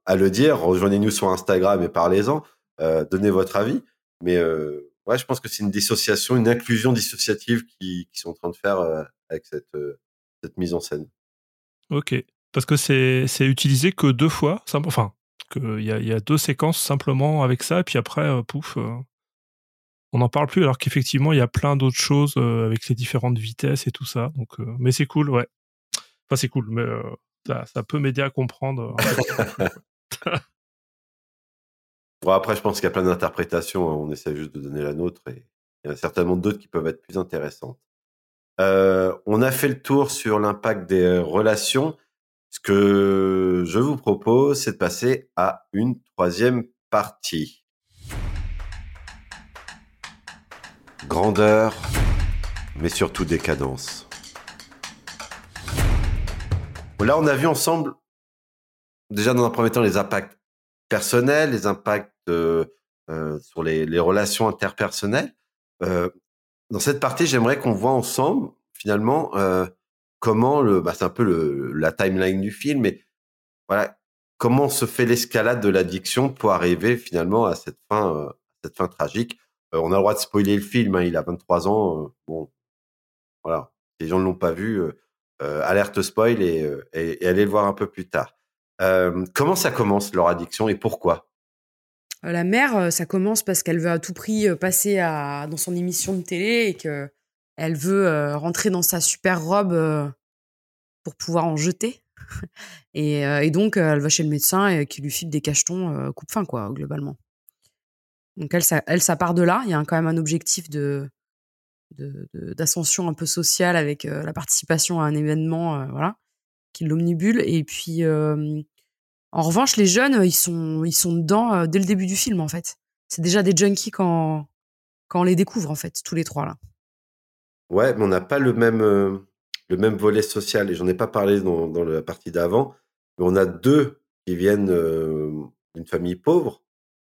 à le dire. Rejoignez-nous sur Instagram et parlez-en. Euh, donnez votre avis. Mais euh, ouais, je pense que c'est une dissociation, une inclusion dissociative qui, qui sont en train de faire avec cette, cette mise en scène. Ok. Parce que c'est utilisé que deux fois. Enfin, qu'il y il y a deux séquences simplement avec ça, et puis après, pouf, on n'en parle plus, alors qu'effectivement, il y a plein d'autres choses euh, avec les différentes vitesses et tout ça. Donc, euh, mais c'est cool, ouais. Enfin, c'est cool, mais euh, ça, peut m'aider à comprendre. (laughs) après, je pense qu'il y a plein d'interprétations. hein. On essaie juste de donner la nôtre et il y en a certainement d'autres qui peuvent être plus intéressantes. On a fait le tour sur l'impact des relations. Ce que je vous propose, c'est de passer à une troisième partie. Grandeur, mais surtout décadence. Là, on a vu ensemble, déjà dans un premier temps, les impacts personnels, les impacts euh, sur les, relations interpersonnelles. Euh, dans cette partie, j'aimerais qu'on voit ensemble, finalement, euh, comment le, bah, c'est un peu la timeline du film, mais voilà, comment se fait l'escalade de l'addiction pour arriver finalement à cette fin, cette fin tragique. Euh, on a le droit de spoiler le film, hein, il a 23 ans, euh, bon, voilà, les gens ne l'ont pas vu, euh, alerte spoil et, allez le voir un peu plus tard. Comment ça commence leur addiction et pourquoi? La mère, ça commence parce qu'elle veut à tout prix passer à, dans son émission de télé et que elle veut rentrer dans sa super robe pour pouvoir en jeter. (laughs) et, donc, elle va chez le médecin et qui lui file des cachetons coupe-fin, quoi, globalement. Donc, elle, ça, part de là. Il y a quand même un objectif d'ascension un peu sociale avec euh, la participation à un événement, euh, voilà, qui l'omnibule. Et puis, en revanche, les jeunes, ils sont, dedans euh, dès le début du film, en fait. C'est déjà des junkies quand, on les découvre, en fait, tous les trois, là. Ouais, mais on n'a pas le même, le même volet social et j'en ai pas parlé dans, dans la partie d'avant, mais on a deux qui viennent d'une famille pauvre,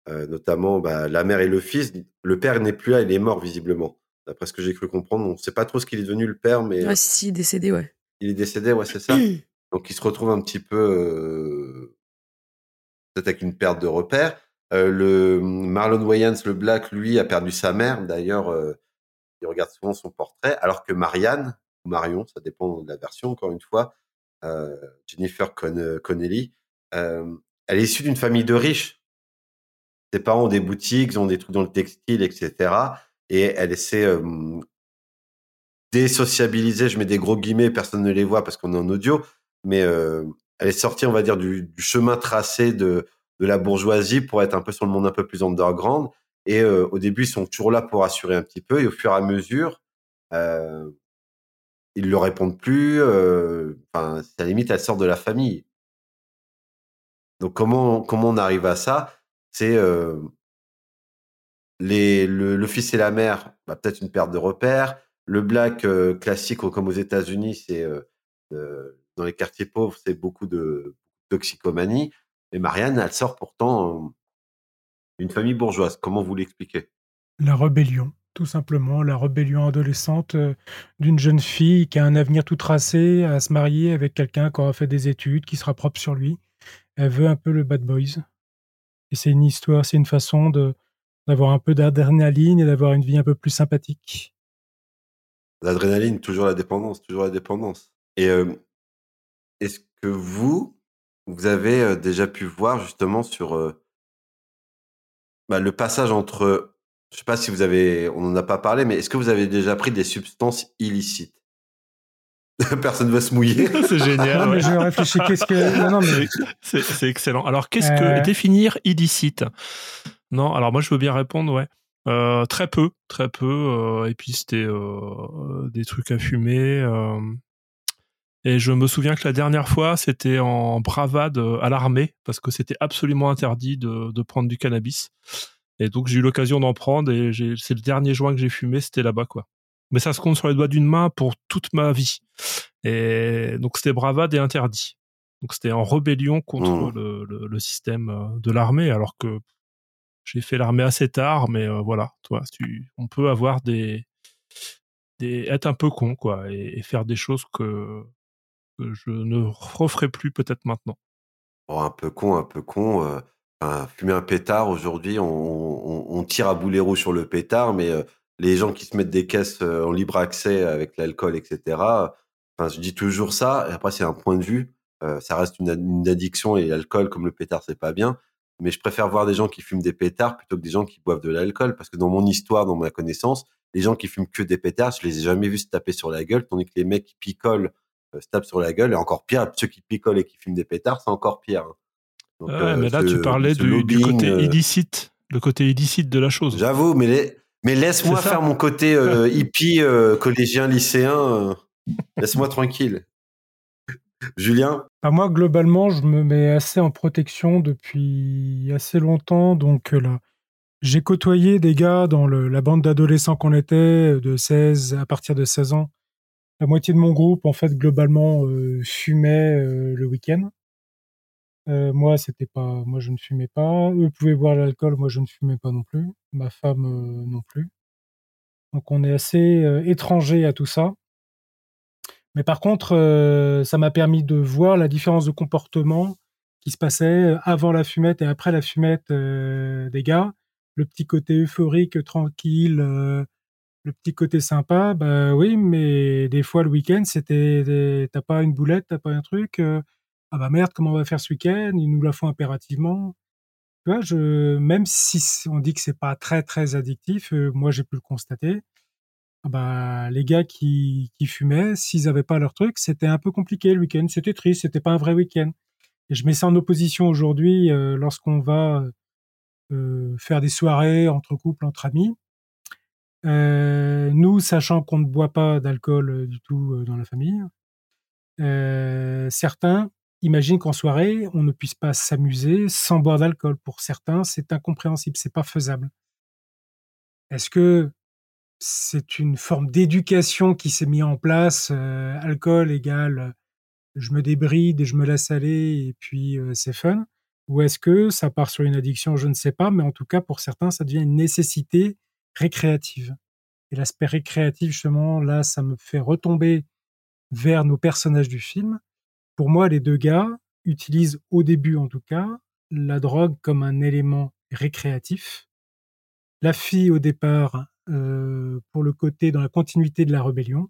euh, notamment bah, la mère et le fils. Le père n'est plus là, il est mort visiblement. D'après ce que j'ai cru comprendre, on ne sait pas trop ce qu'il est devenu le père, mais Ouais, si, décédé, ouais. il est décédé, ouais, c'est ça. (clears throat) Donc il se retrouve un petit peu euh, peut-être avec une perte de repères. Euh, le Marlon Wayans, le Black, lui, a perdu sa mère. D'ailleurs, il regarde souvent son portrait, alors que Marianne, ou Marion, ça dépend de la version, encore une fois, Jennifer Con- Connelly, elle est issue d'une famille de riches. Ses parents ont des boutiques, ils ont des trucs dans le textile, etc. Et elle essaie euh, désociabiliser, je mets des gros guillemets, personne ne les voit parce qu'on est en audio, mais euh, elle est sortie, on va dire, du, chemin tracé de, la bourgeoisie pour être un peu sur le monde un peu plus underground. Et euh, au début, ils sont toujours là pour assurer un petit peu, et au fur et à mesure, euh, ils ne répondent plus. Enfin, à la limite, elle sort de la famille. Donc, comment, comment on arrive à ça? C'est le, fils et la mère, bah, peut-être une perte de repères. Le black classique, comme aux États-Unis, c'est dans les quartiers pauvres, c'est beaucoup de toxicomanie. Et Marianne, elle sort pourtant d'une famille bourgeoise. Comment vous l'expliquez? La rébellion, tout simplement, la rébellion adolescente d'une jeune fille qui a un avenir tout tracé à se marier avec quelqu'un qui aura fait des études, qui sera propre sur lui. Elle veut un peu le bad boys. Et c'est une histoire, c'est une façon d'avoir un peu d'adrénaline et d'avoir une vie un peu plus sympathique. L'adrénaline, toujours la dépendance, toujours la dépendance. Et est-ce que vous, vous avez déjà pu voir justement sur bah, le passage entre, je sais pas si vous avez, on n'en a pas parlé, mais est-ce que vous avez déjà pris des substances illicites? (laughs) Personne va se mouiller. (laughs) c'est génial. Non, mais ouais. je réfléchis, qu'est-ce que. Non, non, mais. (laughs) C'est excellent. Alors, qu'est-ce que Euh. définir illicite? Non, alors moi je veux bien répondre, ouais. Euh, très peu, très peu. euh, et puis c'était euh, des trucs à fumer. euh. et je me souviens que la dernière fois, c'était en bravade à l'armée, parce que c'était absolument interdit de, de prendre du cannabis. Et donc j'ai eu l'occasion d'en prendre, et c'est le dernier joint que j'ai fumé, c'était là-bas, quoi. Mais ça se compte sur les doigts d'une main pour toute ma vie. Et donc c'était bravade et interdit. Donc c'était en rébellion contre Mmh. le, le, le système euh, de l'armée, alors que j'ai fait l'armée assez tard, mais euh, voilà, toi, tu, on peut avoir des, des, être un peu con, quoi, et, et faire des choses que, que je ne referai plus peut-être maintenant. Oh, un peu con, un peu con. euh, enfin, fumer un pétard aujourd'hui, on, on- on tire à boulet rouge sur le pétard, mais euh, les gens qui se mettent des caisses euh, en libre accès avec l'alcool, etc. Enfin, je dis toujours ça. Et après, c'est un point de vue. euh, ça reste une, une addiction et l'alcool, comme le pétard, c'est pas bien. Mais je préfère voir des gens qui fument des pétards plutôt que des gens qui boivent de l'alcool, parce que dans mon histoire, dans ma connaissance, les gens qui fument que des pétards, je les ai jamais vus se taper sur la gueule, tandis que les mecs qui picolent euh, se tapent sur la gueule. Et encore pire, ceux qui picolent et qui fument des pétards, c'est encore pire. hein. Donc, Ouais, euh, mais là, ce- tu parlais du, du côté illicite, le côté illicite de la chose. J'avoue, mais, les- mais laisse-moi faire mon côté euh, (laughs) hippie, euh, collégien, lycéen. euh, laisse-moi tranquille. Julien Bah, moi, globalement, je me mets assez en protection depuis assez longtemps. Donc là, j'ai côtoyé des gars dans le- la bande d'adolescents qu'on était, de 16 à partir de 16 ans. La moitié de mon groupe, en fait, globalement, euh, fumait le week-end. Euh, moi, c'était pas, moi, je ne fumais pas. Eux pouvaient boire l'alcool, moi, je ne fumais pas non plus. Ma femme euh, non plus. Donc, on est assez euh, étranger à tout ça. Mais par contre, euh, ça m'a permis de voir la différence de comportement qui se passait avant la fumette et après la fumette des gars. Le petit côté euphorique, tranquille, le petit côté sympa, bah oui, mais des fois le week-end, c'était t'as pas une boulette, t'as pas un truc. Ah bah merde, comment on va faire ce week-end? Ils nous la font impérativement. Tu vois, je, même si on dit que c'est pas très très addictif, euh, moi j'ai pu le constater. Ah bah, les gars qui, qui fumaient, s'ils avaient pas leur truc, c'était un peu compliqué le week-end. C'était triste, c'était pas un vrai week-end. Et je mets ça en opposition aujourd'hui euh, lorsqu'on va euh, faire des soirées entre couples, entre amis. Euh, nous, sachant qu'on ne boit pas d'alcool euh, du tout euh, dans la famille, certains imaginent qu'en soirée, on ne puisse pas s'amuser sans boire d'alcool. Pour certains, c'est incompréhensible, c'est pas faisable. Est-ce que c'est une forme d'éducation qui s'est mise en place. euh, alcool égale euh, je me débride et je me laisse aller et puis euh, c'est fun? Ou est-ce que ça part sur une addiction Je ne sais pas, mais en tout cas pour certains ça devient une nécessité récréative. Et l'aspect récréatif justement là, ça me fait retomber vers nos personnages du film. Pour moi, les deux gars utilisent au début en tout cas la drogue comme un élément récréatif. La fille au départ euh, pour le côté dans la continuité de la rébellion.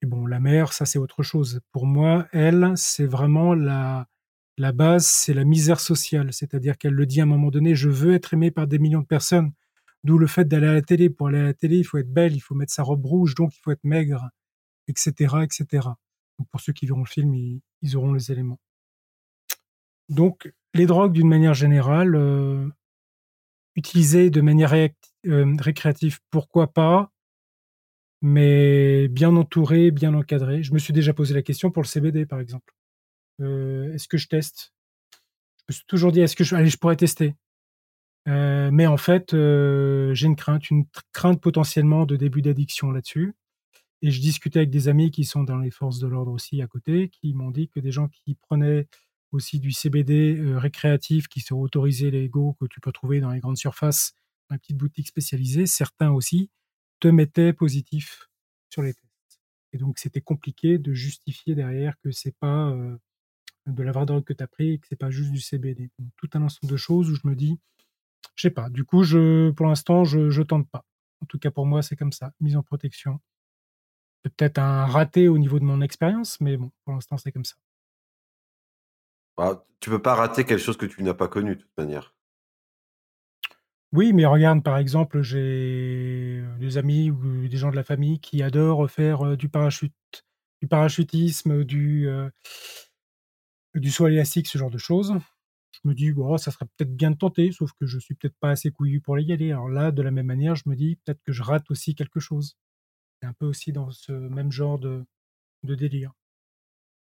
Et bon, la mère, ça c'est autre chose. Pour moi, elle, c'est vraiment la, la base, c'est la misère sociale. C'est-à-dire qu'elle le dit à un moment donné, je veux être aimé par des millions de personnes. D'où le fait d'aller à la télé. Pour aller à la télé, il faut être belle, il faut mettre sa robe rouge, donc il faut être maigre, etc., etc. Pour ceux qui verront le film, ils, auront les éléments. Donc, les drogues, d'une manière générale, euh, utilisées de manière euh, récréative, pourquoi pas, mais bien entouré, bien encadré. Je me suis déjà posé la question pour le CBD, par exemple. Euh, est-ce que je teste? Je me suis toujours dit, est-ce que je, allez, je pourrais tester mais en fait, j'ai une crainte, une crainte potentiellement de début d'addiction là-dessus. Et je discutais avec des amis qui sont dans les forces de l'ordre aussi à côté, qui m'ont dit que des gens qui prenaient aussi du CBD euh, récréatif, qui sont autorisés go que tu peux trouver dans les grandes surfaces, dans les petites boutiques spécialisées, certains aussi te mettaient positif sur les tests. Et donc, c'était compliqué de justifier derrière que c'est pas de la vraie drogue que tu as pris et que c'est pas juste du CBD. Donc, tout un ensemble de choses où je me dis, je sais pas. Du coup, pour l'instant, je, je tente pas. En tout cas, pour moi, c'est comme ça. Mise en protection. Peut-être un raté au niveau de mon expérience, mais bon, pour l'instant, c'est comme ça. Bah, tu peux pas rater quelque chose que tu n'as pas connu, de toute manière. Oui, mais regarde, par exemple, j'ai des amis ou des gens de la famille qui adorent faire euh, du parachute, du parachutisme, du, euh, du saut élastique, ce genre de choses. Je me dis, bon, ça serait peut-être bien de tenter, sauf que je suis peut-être pas assez couillu pour y aller. Alors là, de la même manière, je me dis peut-être que je rate aussi quelque chose. Un peu aussi dans ce même genre de, de délire.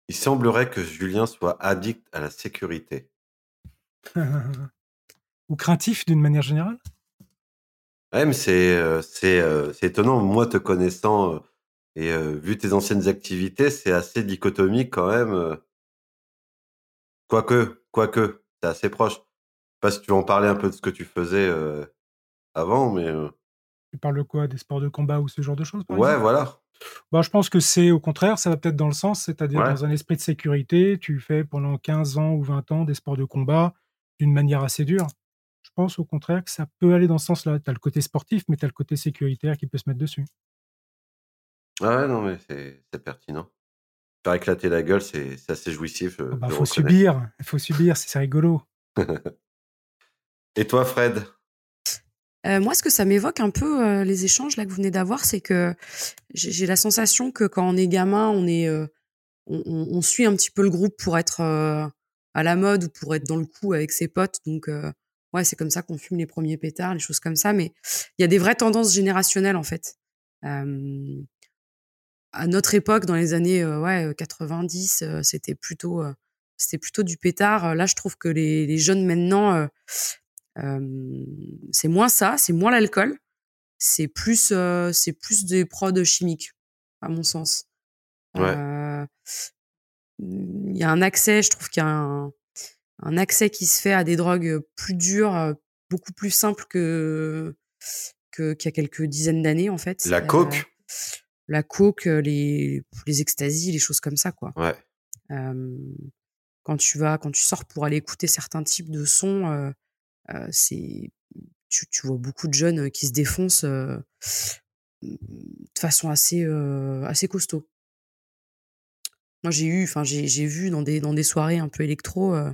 Il semblerait que Julien soit addict à la sécurité. (laughs) Ou craintif d'une manière générale? Ouais, mais c'est euh, c'est euh, c'est étonnant. Moi, te connaissant euh, et vu tes anciennes activités, c'est assez dichotomique quand même. Quoique, quoique, c'est assez proche. Je sais pas si tu veux en parler un peu de ce que tu faisais avant, mais Tu parles de quoi? Des sports de combat ou ce genre de choses par ouais, exemple? voilà. Bah, je pense que c'est au contraire, ça va peut-être dans le sens, c'est-à-dire Ouais. dans un esprit de sécurité, tu fais pendant 15 ans ou 20 ans des sports de combat d'une manière assez dure. Je pense au contraire que ça peut aller dans ce sens-là. Tu as le côté sportif, mais tu as le côté sécuritaire qui peut se mettre dessus. Ah ouais, non, mais c'est pertinent. Faire éclater la gueule, c'est assez jouissif. Il je faut reconnais. subir, il faut subir, c'est c'est rigolo. (laughs) Et toi, Fred? Euh, moi, ce que ça m'évoque un peu euh, les échanges là que vous venez d'avoir, c'est que j'ai la sensation que quand on est gamin, on est, euh, on, suit un petit peu le groupe pour être à la mode ou pour être dans le coup avec ses potes. Donc, ouais, c'est comme ça qu'on fume les premiers pétards, les choses comme ça. Mais il y a des vraies tendances générationnelles en fait. À notre époque, dans les années ouais 90, euh, c'était plutôt, c'était plutôt du pétard. Là, je trouve que les, jeunes maintenant c'est moins ça, c'est moins l'alcool, c'est plus, c'est plus des prods chimiques, à mon sens. Ouais. Il y a un accès, je trouve qu'il y a un, un accès qui se fait à des drogues plus dures, beaucoup plus simples que qu'il y a quelques dizaines d'années en fait. La Euh, coke? la coke, les les extasies, les choses comme ça quoi. Ouais. Euh, quand tu vas, quand tu sors pour aller écouter certains types de sons, euh, c'est, tu, tu vois beaucoup de jeunes qui se défoncent euh, de façon assez, assez costaud. Moi, j'ai eu, enfin, j'ai, vu dans des, dans des soirées un peu électro, euh,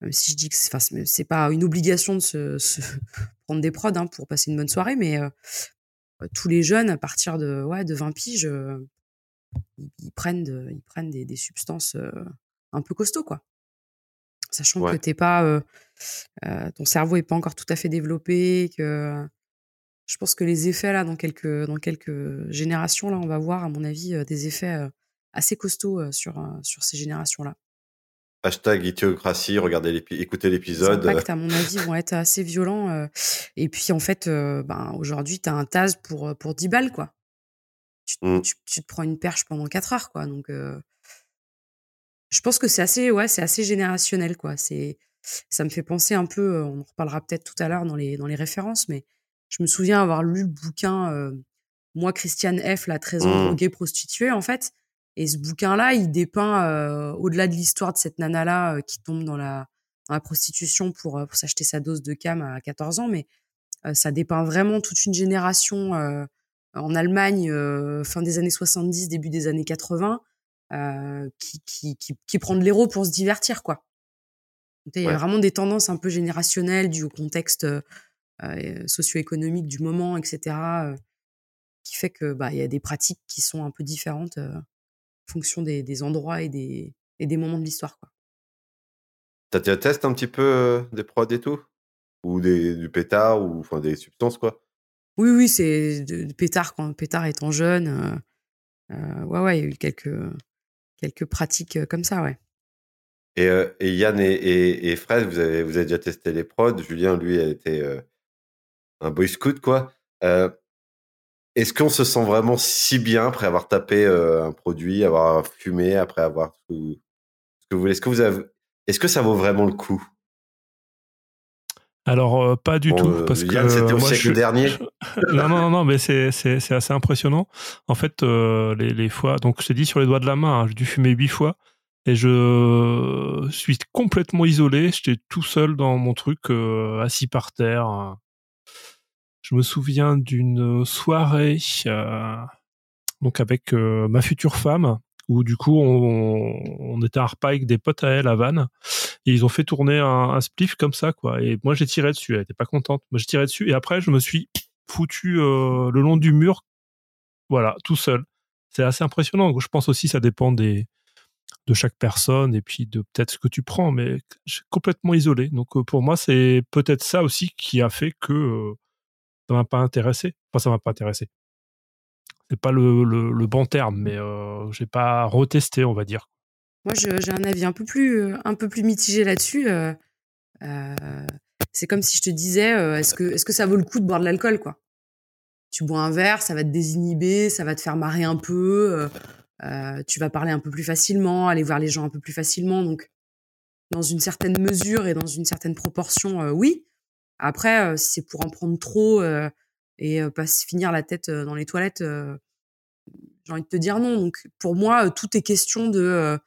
même si je dis que c'est, pas une obligation de se, se (laughs) prendre des prods hein, pour passer une bonne soirée, mais euh, tous les jeunes, à partir de, ouais, de 20 piges, euh, ils, prennent, ils prennent des, des substances un peu costauds, quoi. Sachant Ouais. que t'es pas, euh, euh, ton cerveau est pas encore tout à fait développé, que je pense que les effets là, dans quelques, dans quelques générations là, on va voir, à mon avis, des effets assez costauds sur, sur ces générations-là. Hashtag idiocratie, regardez l'épi- écoutez Les l'épisode. impacts, à mon avis, vont être assez violents. Et puis, en fait, ben, aujourd'hui, tu as un TAS pour, pour 10 balles, quoi. Tu, Mm. tu, tu te prends une perche pendant 4 heures, quoi. Donc, euh, je pense que c'est assez, ouais, c'est assez générationnel, quoi. C'est, ça me fait penser un peu, euh, on en reparlera peut-être tout à l'heure dans les, dans les références, mais je me souviens avoir lu le bouquin, euh, moi, Christiane F., la 13 ans, droguée prostituée, en fait. Et ce bouquin-là, il dépeint, euh, au-delà de l'histoire de cette nana-là euh, qui tombe dans la, dans la prostitution pour, euh, pour s'acheter sa dose de cam à 14 ans, mais euh, ça dépeint vraiment toute une génération euh, en Allemagne, euh, fin des années 70, début des années 80, euh, qui, qui, qui, qui prend de l'héros pour se divertir, quoi. Il y a Ouais. vraiment des tendances un peu générationnelles dues au contexte euh, euh, socio-économique du moment, etc., euh, qui fait que bah il y a des pratiques qui sont un peu différentes euh, en fonction des, des endroits et des, et des moments de l'histoire, quoi. T'as déjà testé un petit peu euh, des prods et tout? Ou des, du pétard, ou enfin des substances, quoi? Oui, oui, c'est de pétard quand pétard étant jeune. euh, euh, ouais, ouais, il y a eu quelques quelques pratiques euh, comme ça, ouais. Et, euh, et Yann et, et, et, Fred, vous avez, vous avez déjà testé les prods. Julien, lui, a été euh, un boy scout, quoi. Est-ce qu'on se sent vraiment si bien après avoir tapé un produit, avoir fumé, après avoir tout ce que vous voulez? Est-ce que avez, est-ce que ça vaut vraiment le coup? Alors euh, pas du Bon, tout euh, parce que c'était au moi, siècle je- dernier. (laughs) non non non, non mais c'est c'est c'est assez impressionnant. En fait euh, les les fois donc je t'ai dit sur les doigts de la main, hein, j'ai dû fumer huit fois et je suis complètement isolé. J'étais tout seul dans mon truc euh, assis par terre. Je me souviens d'une soirée euh, donc avec euh, ma future femme où du coup on, on était à un repas avec des potes à elle à Vannes ils ont fait tourner un, spliff comme ça quoi. Et moi j'ai tiré dessus. Elle était pas contente. Moi j'ai tiré dessus. Et après je me suis foutu euh, le long du mur voilà tout seul. C'est assez impressionnant. Je pense aussi ça dépend des de chaque personne et puis de peut-être ce que tu prends. Mais complètement isolé. Donc euh, pour moi c'est peut-être ça aussi qui a fait que euh, ça m'a pas intéressé. Enfin ça m'a pas intéressé. C'est pas le, le, le bon terme mais euh, j'ai pas retesté on va dire Moi, j'ai un avis un peu plus, euh, un peu plus mitigé là-dessus. euh, euh, c'est comme si je te disais, est-ce que, est-ce que ça vaut le coup de boire de l'alcool, quoi? Tu bois un verre, ça va te désinhiber, ça va te faire marrer un peu, tu vas parler un peu plus facilement, aller voir les gens un peu plus facilement. Donc, dans une certaine mesure et dans une certaine proportion, oui. Après, si c'est pour en prendre trop et pas finir la tête dans les toilettes, j'ai envie de te dire non. Donc, pour moi, tout est question de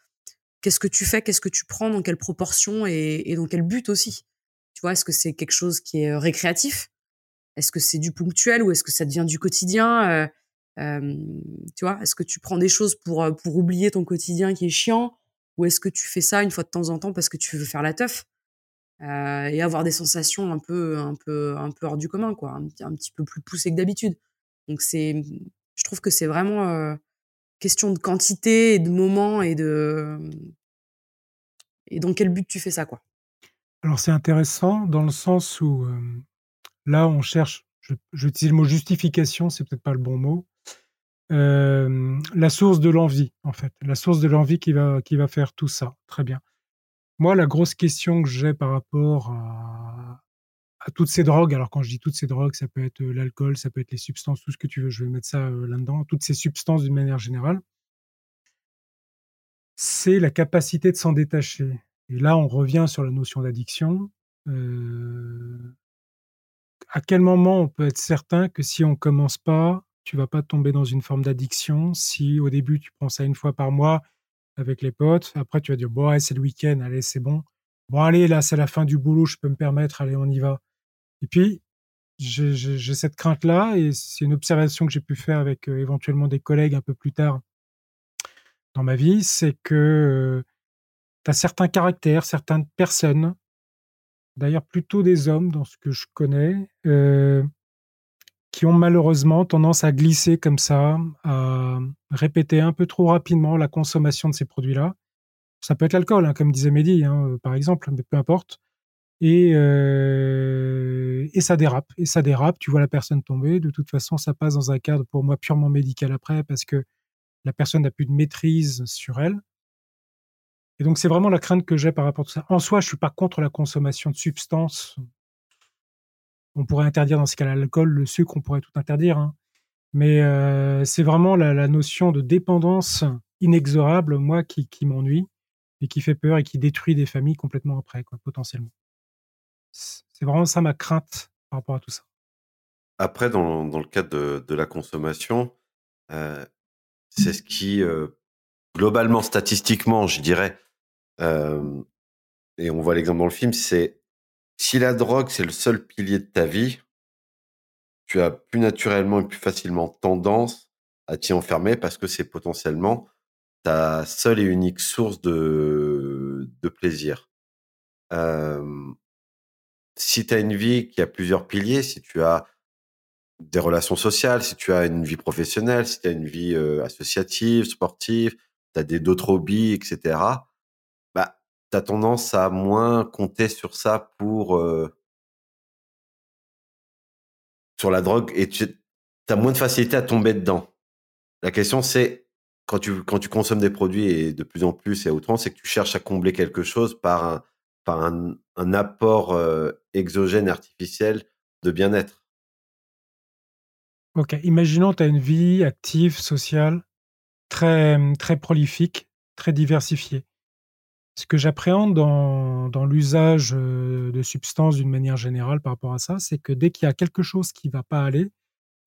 qu'est-ce que tu fais, qu'est-ce que tu prends, dans quelle proportion et, dans quel but aussi. Tu vois, est-ce que c'est quelque chose qui est euh, récréatif? Est-ce que c'est du ponctuel ou est-ce que ça devient du quotidien Euh, euh, Tu vois, est-ce que tu prends des choses pour euh, pour oublier ton quotidien qui est chiant ou est-ce que tu fais ça une fois de temps en temps parce que tu veux faire la teuf? Euh, et avoir des sensations un peu un peu un peu hors du commun quoi, un, petit- peu plus poussées que d'habitude. Donc c'est, je trouve que c'est vraiment question de quantité et de moment et de et dans quel but tu fais ça quoi. Alors c'est intéressant dans le sens où euh, là on cherche, je, je utilise le mot justification, c'est peut-être pas le bon mot, euh, la source de l'envie en fait, la source de l'envie qui va qui va faire tout ça. Très bien. Moi la grosse question que j'ai par rapport à, à toutes ces drogues, alors quand je dis toutes ces drogues, ça peut être euh, l'alcool, ça peut être les substances, tout ce que tu veux, je vais mettre ça euh, là-dedans, toutes ces substances d'une manière générale, c'est la capacité de s'en détacher. Et là, on revient sur la notion d'addiction. Euh, à quel moment on peut être certain que si on commence pas, tu vas pas tomber dans une forme d'addiction? Si au début tu prends ça une fois par mois avec les potes, après tu vas dire bon, c'est le week-end, allez, c'est bon. Bon, allez, là, c'est la fin du boulot, je peux me permettre, allez, on y va. Et puis, j'ai cette crainte-là, et c'est une observation que j'ai pu faire avec euh, éventuellement des collègues un peu plus tard dans ma vie, c'est que tu as certains caractères, certaines personnes, d'ailleurs plutôt des hommes dans ce que je connais, euh, qui ont malheureusement tendance à glisser comme ça, à répéter un peu trop rapidement la consommation de ces produits-là. Ça peut être l'alcool, hein, comme disait Mehdi, hein, par exemple, mais peu importe. Et, euh, et ça dérape, et ça dérape, tu vois la personne tomber, de toute façon ça passe dans un cadre pour moi purement médical après, parce que la personne n'a plus de maîtrise sur elle. Et donc, c'est vraiment la crainte que j'ai par rapport à tout ça. En soi, je suis pas contre la consommation de substances. On pourrait interdire dans ce cas l'alcool, le sucre, on pourrait tout interdire. hein. Mais euh, c'est vraiment la, notion de dépendance inexorable, moi, qui, qui m'ennuie et qui fait peur et qui détruit des familles complètement après, quoi, potentiellement. C'est vraiment ça ma crainte par rapport à tout ça. Après, dans, dans le cadre de, de la consommation, euh, c'est ce qui, euh, globalement, statistiquement, je dirais, euh, et on voit l'exemple dans le film, c'est si la drogue, c'est le seul pilier de ta vie, tu as plus naturellement et plus facilement tendance à t'y enfermer parce que c'est potentiellement ta seule et unique source de, de plaisir. Si tu as une vie qui a plusieurs piliers, si tu as des relations sociales, si tu as une vie professionnelle, si tu as une vie associative, sportive, tu as d'autres hobbies, etc., bah, tu as tendance à moins compter sur ça pour sur la drogue et tu as moins de facilité à tomber dedans. La question c'est quand tu, quand tu consommes des produits et de plus en plus et à outrance, c'est que tu cherches à combler quelque chose par un, par un, apport exogène artificiel de bien-être. Ok, imaginons tu as une vie active, sociale, très, très prolifique, très diversifiée. Ce que j'appréhende dans, l'usage de substances d'une manière générale par rapport à ça, c'est que dès qu'il y a quelque chose qui va pas aller,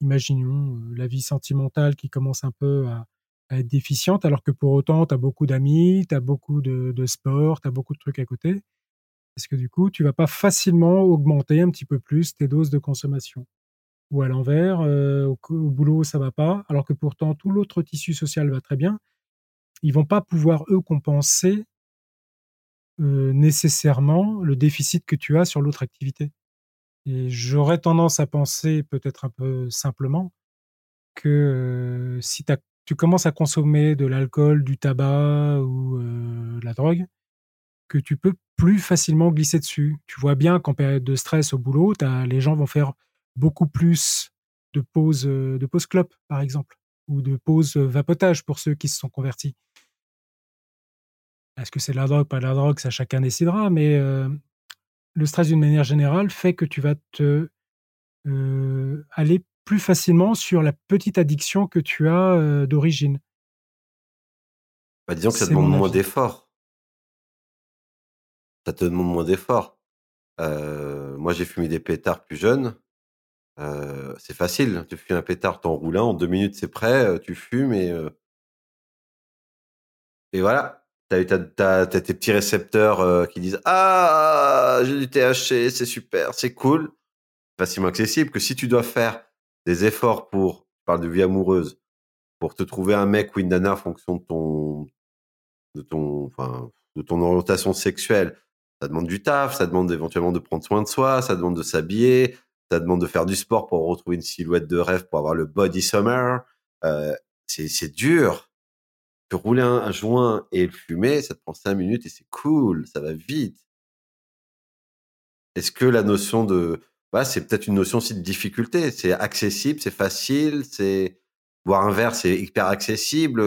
imaginons la vie sentimentale qui commence un peu à, à être déficiente, alors que pour autant, tu as beaucoup d'amis, tu as beaucoup de, de sport, tu as beaucoup de trucs à côté. Parce que du coup, tu vas pas facilement augmenter un petit peu plus tes doses de consommation. Ou à l'envers, euh, au, boulot, ça va pas, alors que pourtant tout l'autre tissu social va très bien. Ils vont pas pouvoir, eux, compenser euh, nécessairement le déficit que tu as sur l'autre activité. Et j'aurais tendance à penser, peut-être un peu simplement, que euh, si tu commences à consommer de l'alcool, du tabac ou de la drogue, que tu peux plus facilement glisser dessus. Tu vois bien qu'en période de stress au boulot, les gens vont faire beaucoup plus de pauses euh, de pauses clopes, par exemple, ou de pauses euh, vapotage pour ceux qui se sont convertis. Est-ce que c'est de la drogue, pas de la drogue, ça chacun décidera, mais euh, le stress d'une manière générale fait que tu vas te euh, aller plus facilement sur la petite addiction que tu as euh, d'origine. Bah, disons que ça demande moins d'efforts. Ça te demande moins d'efforts. Moi, j'ai fumé des pétards plus jeune. Euh, c'est facile. Tu fumes un pétard, t'en roules un, en deux minutes, c'est prêt. Tu fumes et, et voilà. T'as tes petits récepteurs qui disent Ah, j'ai du THC, c'est super, c'est cool. Facilement accessible que si tu dois faire des efforts pour, je parle de vie amoureuse, pour te trouver un mec ou une nana en fonction de ton, de ton orientation sexuelle, ça demande du taf, ça demande éventuellement de prendre soin de soi, ça demande de s'habiller, ça demande de faire du sport pour retrouver une silhouette de rêve, pour avoir le body summer. Euh, c'est dur. Que rouler un, joint et fumer, ça te prend cinq minutes et c'est cool, ça va vite. Est-ce que la notion de, bah, c'est peut-être une notion aussi de difficulté. C'est accessible, c'est facile, c'est boire un verre, c'est hyper accessible.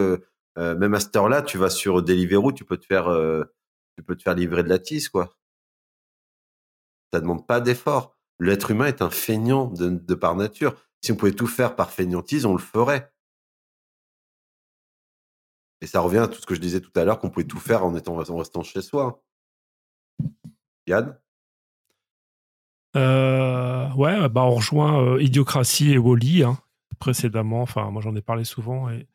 Euh, même à cette heure-là, tu vas sur Deliveroo, tu peux te faire, euh, tu peux te faire livrer de la tisse, quoi. Ça demande pas d'effort. L'être humain est un feignant de, par nature. Si on pouvait tout faire par feignantise, on le ferait. Et ça revient à tout ce que je disais tout à l'heure, qu'on pouvait tout faire en étant en restant chez soi. Yann? Euh, ouais, bah on rejoint euh, Idiocratie et Wally hein, précédemment. Enfin, moi j'en ai parlé souvent. Et,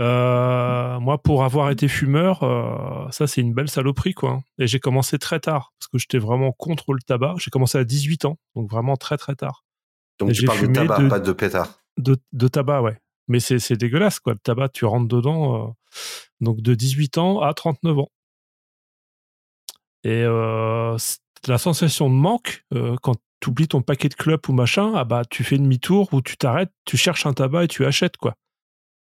euh, moi, pour avoir été fumeur, euh, ça c'est une belle saloperie quoi. hein. Et j'ai commencé très tard parce que j'étais vraiment contre le tabac. J'ai commencé à 18 ans, donc vraiment très très tard. Donc Et tu parles de tabac, de- pas de pétard. De, de tabac, ouais. Mais c'est c'est dégueulasse quoi. Le tabac, tu rentres dedans. euh, donc de 18 ans à 39 ans. Et la sensation de manque, quand tu oublies ton paquet de clopes ou machin, ah bah tu fais demi-tour ou tu t'arrêtes, tu cherches un tabac et tu achètes quoi.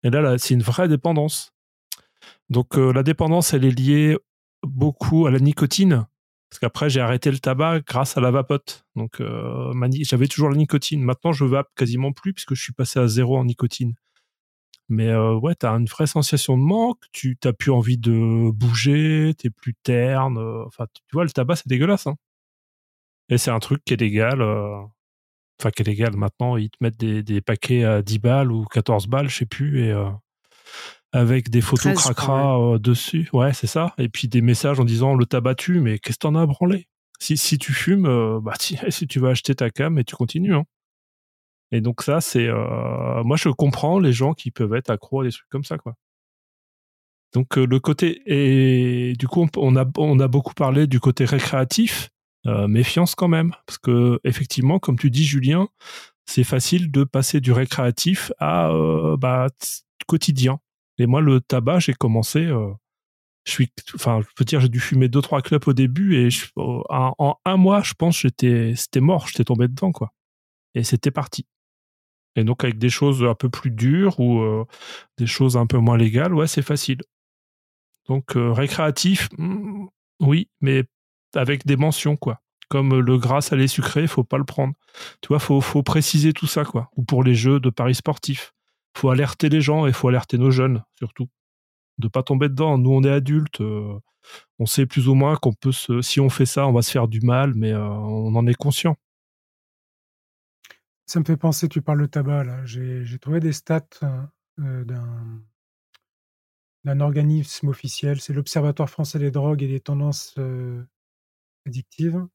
Et là, c'est une vraie dépendance. Donc euh, la dépendance, elle est liée beaucoup à la nicotine. Parce qu'après, j'ai arrêté le tabac grâce à la vapote. Donc euh, j'avais toujours la nicotine. Maintenant, je vape quasiment plus puisque je suis passé à zéro en nicotine. Mais euh, ouais, t'as une vraie sensation de manque, tu t'as plus envie de bouger, t'es plus terne. Enfin, tu vois, le tabac, c'est dégueulasse. Hein. Et c'est un truc qui est légal. euh, Enfin, qui est légal maintenant. Ils te mettent des, des paquets à 10 balles ou 14 balles, je sais plus. Et euh, avec des photos 13, je crois, cracra euh, dessus. Ouais, c'est ça. Et puis des messages en disant le tabac tue, mais qu'est-ce que t'en as à branler? Si, si tu fumes, euh, bah, (laughs) ti- si tu vas acheter ta cam et tu continues. Hein. Et donc ça, c'est... euh, moi, je comprends les gens qui peuvent être accros à des trucs comme ça, quoi. Donc le côté... Et du coup, on, on a, on a beaucoup parlé du côté récréatif. Euh, méfiance quand même. Parce que effectivement, comme tu dis, Julien, c'est facile de passer du récréatif à euh, bah, quotidien. Et moi, le tabac, j'ai commencé... euh, je suis, enfin, je peux dire, j'ai dû fumer deux trois clopes au début et je- en, en un mois, je pense, j'étais, c'était mort, j'étais tombé dedans, quoi. Et c'était parti. Et donc avec des choses un peu plus dures ou euh, des choses un peu moins légales, ouais, c'est facile. Donc euh, récréatif, hmm, oui, mais avec des mentions, quoi. Comme le gras salé sucré, faut pas le prendre. Tu vois, faut, faut préciser tout ça, quoi. Ou pour les jeux de paris sportifs. Faut alerter les gens et faut alerter nos jeunes, surtout. de pas tomber dedans. Nous, on est adultes, euh, on sait plus ou moins qu'on peut se, si on fait ça, on va se faire du mal, mais euh, on en est conscient. Ça me fait penser, tu parles de tabac, là. J'ai trouvé des stats euh, d'un d'un organisme officiel, c'est l'Observatoire français des drogues et des tendances euh, addictives.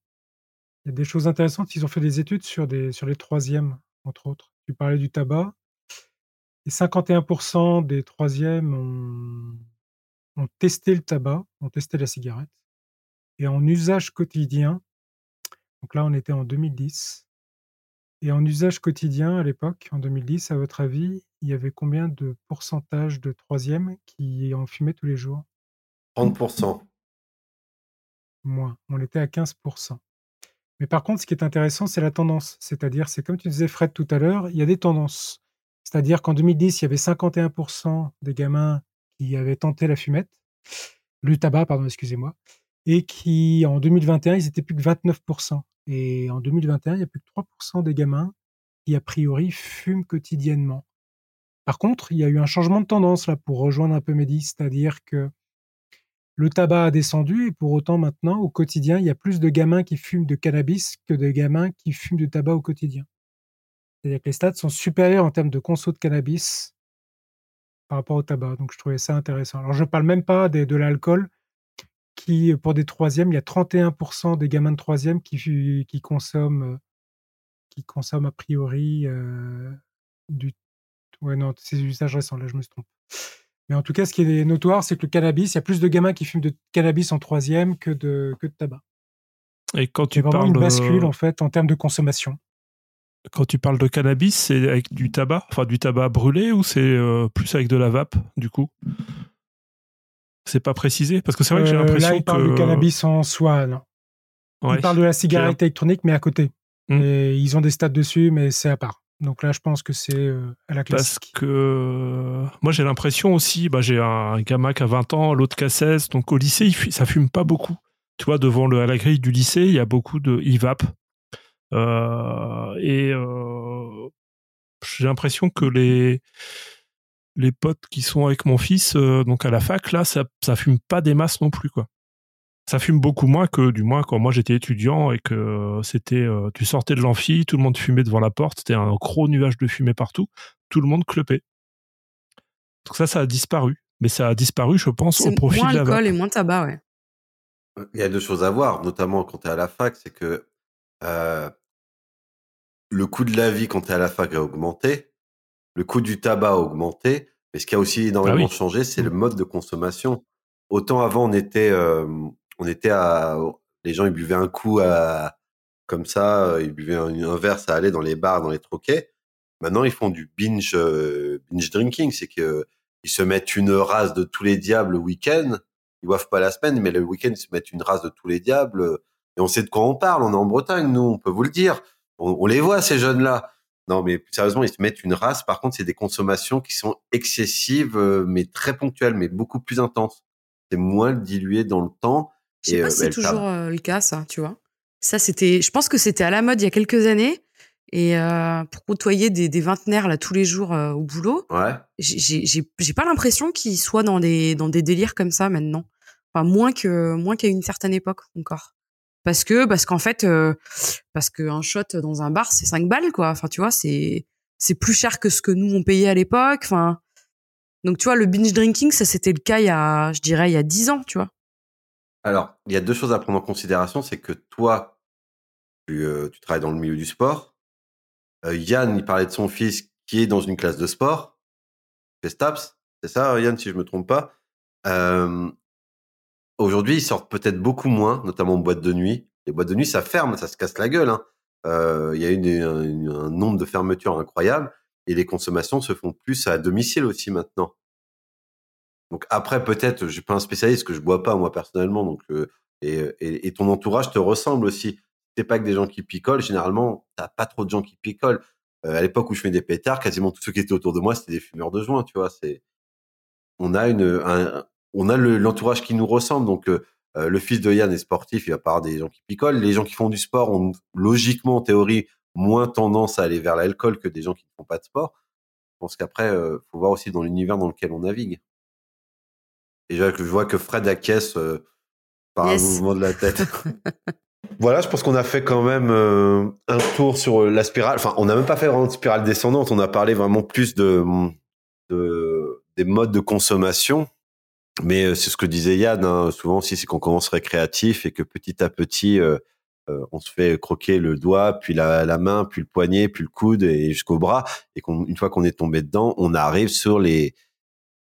Il y a des choses intéressantes. Ils ont fait des études sur, des, sur les troisièmes, entre autres. Tu parlais du tabac. Et 51% des troisièmes ont, ont testé le tabac, ont testé la cigarette. Et en usage quotidien, donc là on était en 2010, et en usage quotidien à l'époque, en 2010, à votre avis, il y avait combien de pourcentage de troisièmes qui en fumaient tous les jours? 30%. Moins. On était à 15%. Mais par contre, ce qui est intéressant, c'est la tendance. C'est-à-dire, c'est comme tu disais, Fred, tout à l'heure, il y a des tendances. C'est-à-dire qu'en 2010, il y avait 51% des gamins qui avaient tenté la fumette, le tabac, pardon, excusez-moi, et qui, en 2021, ils étaient plus que 29%. Et en 2021, il y a plus que 3% des gamins qui, a priori, fument quotidiennement. Par contre, il y a eu un changement de tendance là pour rejoindre un peu Mehdi, c'est-à-dire que le tabac a descendu et pour autant maintenant, au quotidien, il y a plus de gamins qui fument de cannabis que de gamins qui fument du tabac au quotidien. C'est-à-dire que les stats sont supérieurs en termes de conso de cannabis par rapport au tabac. Donc je trouvais ça intéressant. Alors je ne parle même pas de, l'alcool, qui pour des troisièmes, il y a 31% des gamins de troisième qui, consomment euh, qui consomment a priori euh, du Ouais, non, c'est des usages récents, là, je me suis trompé. Mais en tout cas, ce qui est notoire, c'est que le cannabis, il y a plus de gamins qui fument de cannabis en troisième que de, que de tabac. Et quand tu parles, une bascule, euh, en fait, en termes de consommation. quand tu parles de cannabis, c'est avec du tabac, enfin du tabac brûlé ou c'est euh, plus avec de la vape, du coup? C'est pas précisé? Parce que c'est vrai que j'ai Euh, l'impression Là, il parle que. du cannabis en soi, non. Ouais. Il parle de la cigarette électronique, mais à côté. Hmm. Et ils ont des stats dessus, mais c'est à part. Donc là, je pense que c'est euh, à la Parce classique. que euh, moi j'ai l'impression aussi, bah, j'ai un gamin qui a 20 ans, l'autre qui a 16, donc au lycée il ça fume pas beaucoup. Tu vois, devant le, à la grille du lycée, il y a beaucoup de IVAP. Euh, et euh, j'ai l'impression que les, les potes qui sont avec mon fils, donc à la fac, là, ça, ça fume pas des masses non plus, quoi. Ça fume beaucoup moins que, du moins, quand moi j'étais étudiant et que c'était, euh, tu sortais de l'amphi, tout le monde fumait devant la porte, c'était un gros nuage de fumée partout, tout le monde clopait. Donc ça, ça a disparu. Mais ça a disparu, je pense, au profit moins de la vape. alcool et moins tabac, ouais. Il y a deux choses à voir, notamment quand tu es à la fac, c'est que euh, le coût de la vie quand tu es à la fac a augmenté, le coût du tabac a augmenté, mais ce qui a aussi énormément Ah oui. changé, c'est Mm. le mode de consommation. Autant avant, on était, euh, on était à, les gens ils buvaient un coup à, comme ça, euh, ils buvaient un, un verre, ça allait dans les bars, dans les troquets. Maintenant, ils font du binge, euh, binge drinking, c'est que ils se mettent une race de tous les diables le week-end. Ils boivent pas la semaine, mais le week-end, ils se mettent une race de tous les diables. Et on sait de quoi on parle. On est en Bretagne, nous, on peut vous le dire. On, on les voit, ces jeunes-là. Non, mais sérieusement, ils se mettent une race. Par contre, c'est des consommations qui sont excessives, euh, mais très ponctuelles, mais beaucoup plus intenses. C'est moins dilué dans le temps. Je sais pas euh, si c'est toujours euh, le cas, ça, tu vois. Ça, c'était, je pense que c'était à la mode il y a quelques années. Et euh, pour côtoyer des, des vingtenaires là tous les jours euh, au boulot, Ouais. j'ai pas l'impression qu'ils soient dans des dans des délires comme ça maintenant. Enfin moins que moins qu'à une certaine époque encore. Parce que parce qu'en fait euh, parce qu'un shot dans un bar c'est 5 balles quoi. Enfin tu vois c'est c'est plus cher que ce que nous on payait à l'époque. Enfin donc tu vois le binge drinking ça c'était le cas il y a je dirais il y a 10 ans tu vois. Alors, il y a deux choses à prendre en considération. C'est que toi, tu, euh, travailles dans le milieu du sport. Euh, Yann, il parlait de son fils qui est dans une classe de sport. Festaps, c'est ça, Yann, si je me trompe pas. Euh, Aujourd'hui, ils sortent peut-être beaucoup moins, notamment en boîte de nuit. Les boîtes de nuit, ça ferme, ça se casse la gueule. hein. Euh, Il y a une- un nombre de fermetures incroyable et les consommations se font plus à domicile aussi maintenant. Donc après, peut-être, je suis pas un spécialiste, que je bois pas moi personnellement, donc euh, et, et, ton entourage te ressemble aussi. T'es pas que des gens qui picolent. Généralement, t'as pas trop de gens qui picolent. Euh, à l'époque où je fais des pétards, quasiment tous ceux qui étaient autour de moi, c'était des fumeurs de joints, tu vois. C'est, on a une, un- on a le- l'entourage qui nous ressemble. Donc, euh, le fils de Yann est sportif, il va pas des gens qui picolent. Les gens qui font du sport ont logiquement, en théorie, moins tendance à aller vers l'alcool que des gens qui ne font pas de sport. Je pense qu'après, faut voir aussi dans l'univers dans lequel on navigue. Et je vois que Fred acquiesce euh, par Yes. un mouvement de la tête. (laughs) voilà, je pense qu'on a fait quand même euh, un tour sur la spirale. Enfin, on n'a même pas fait vraiment de spirale descendante. On a parlé vraiment plus de, de des modes de consommation. Mais euh, c'est ce que disait Yann. hein, souvent aussi, c'est qu'on commence récréatif et que petit à petit, euh, euh, on se fait croquer le doigt, puis la, la main, puis le poignet, puis le coude et jusqu'au bras. Et qu'une fois qu'on est tombé dedans, on arrive sur les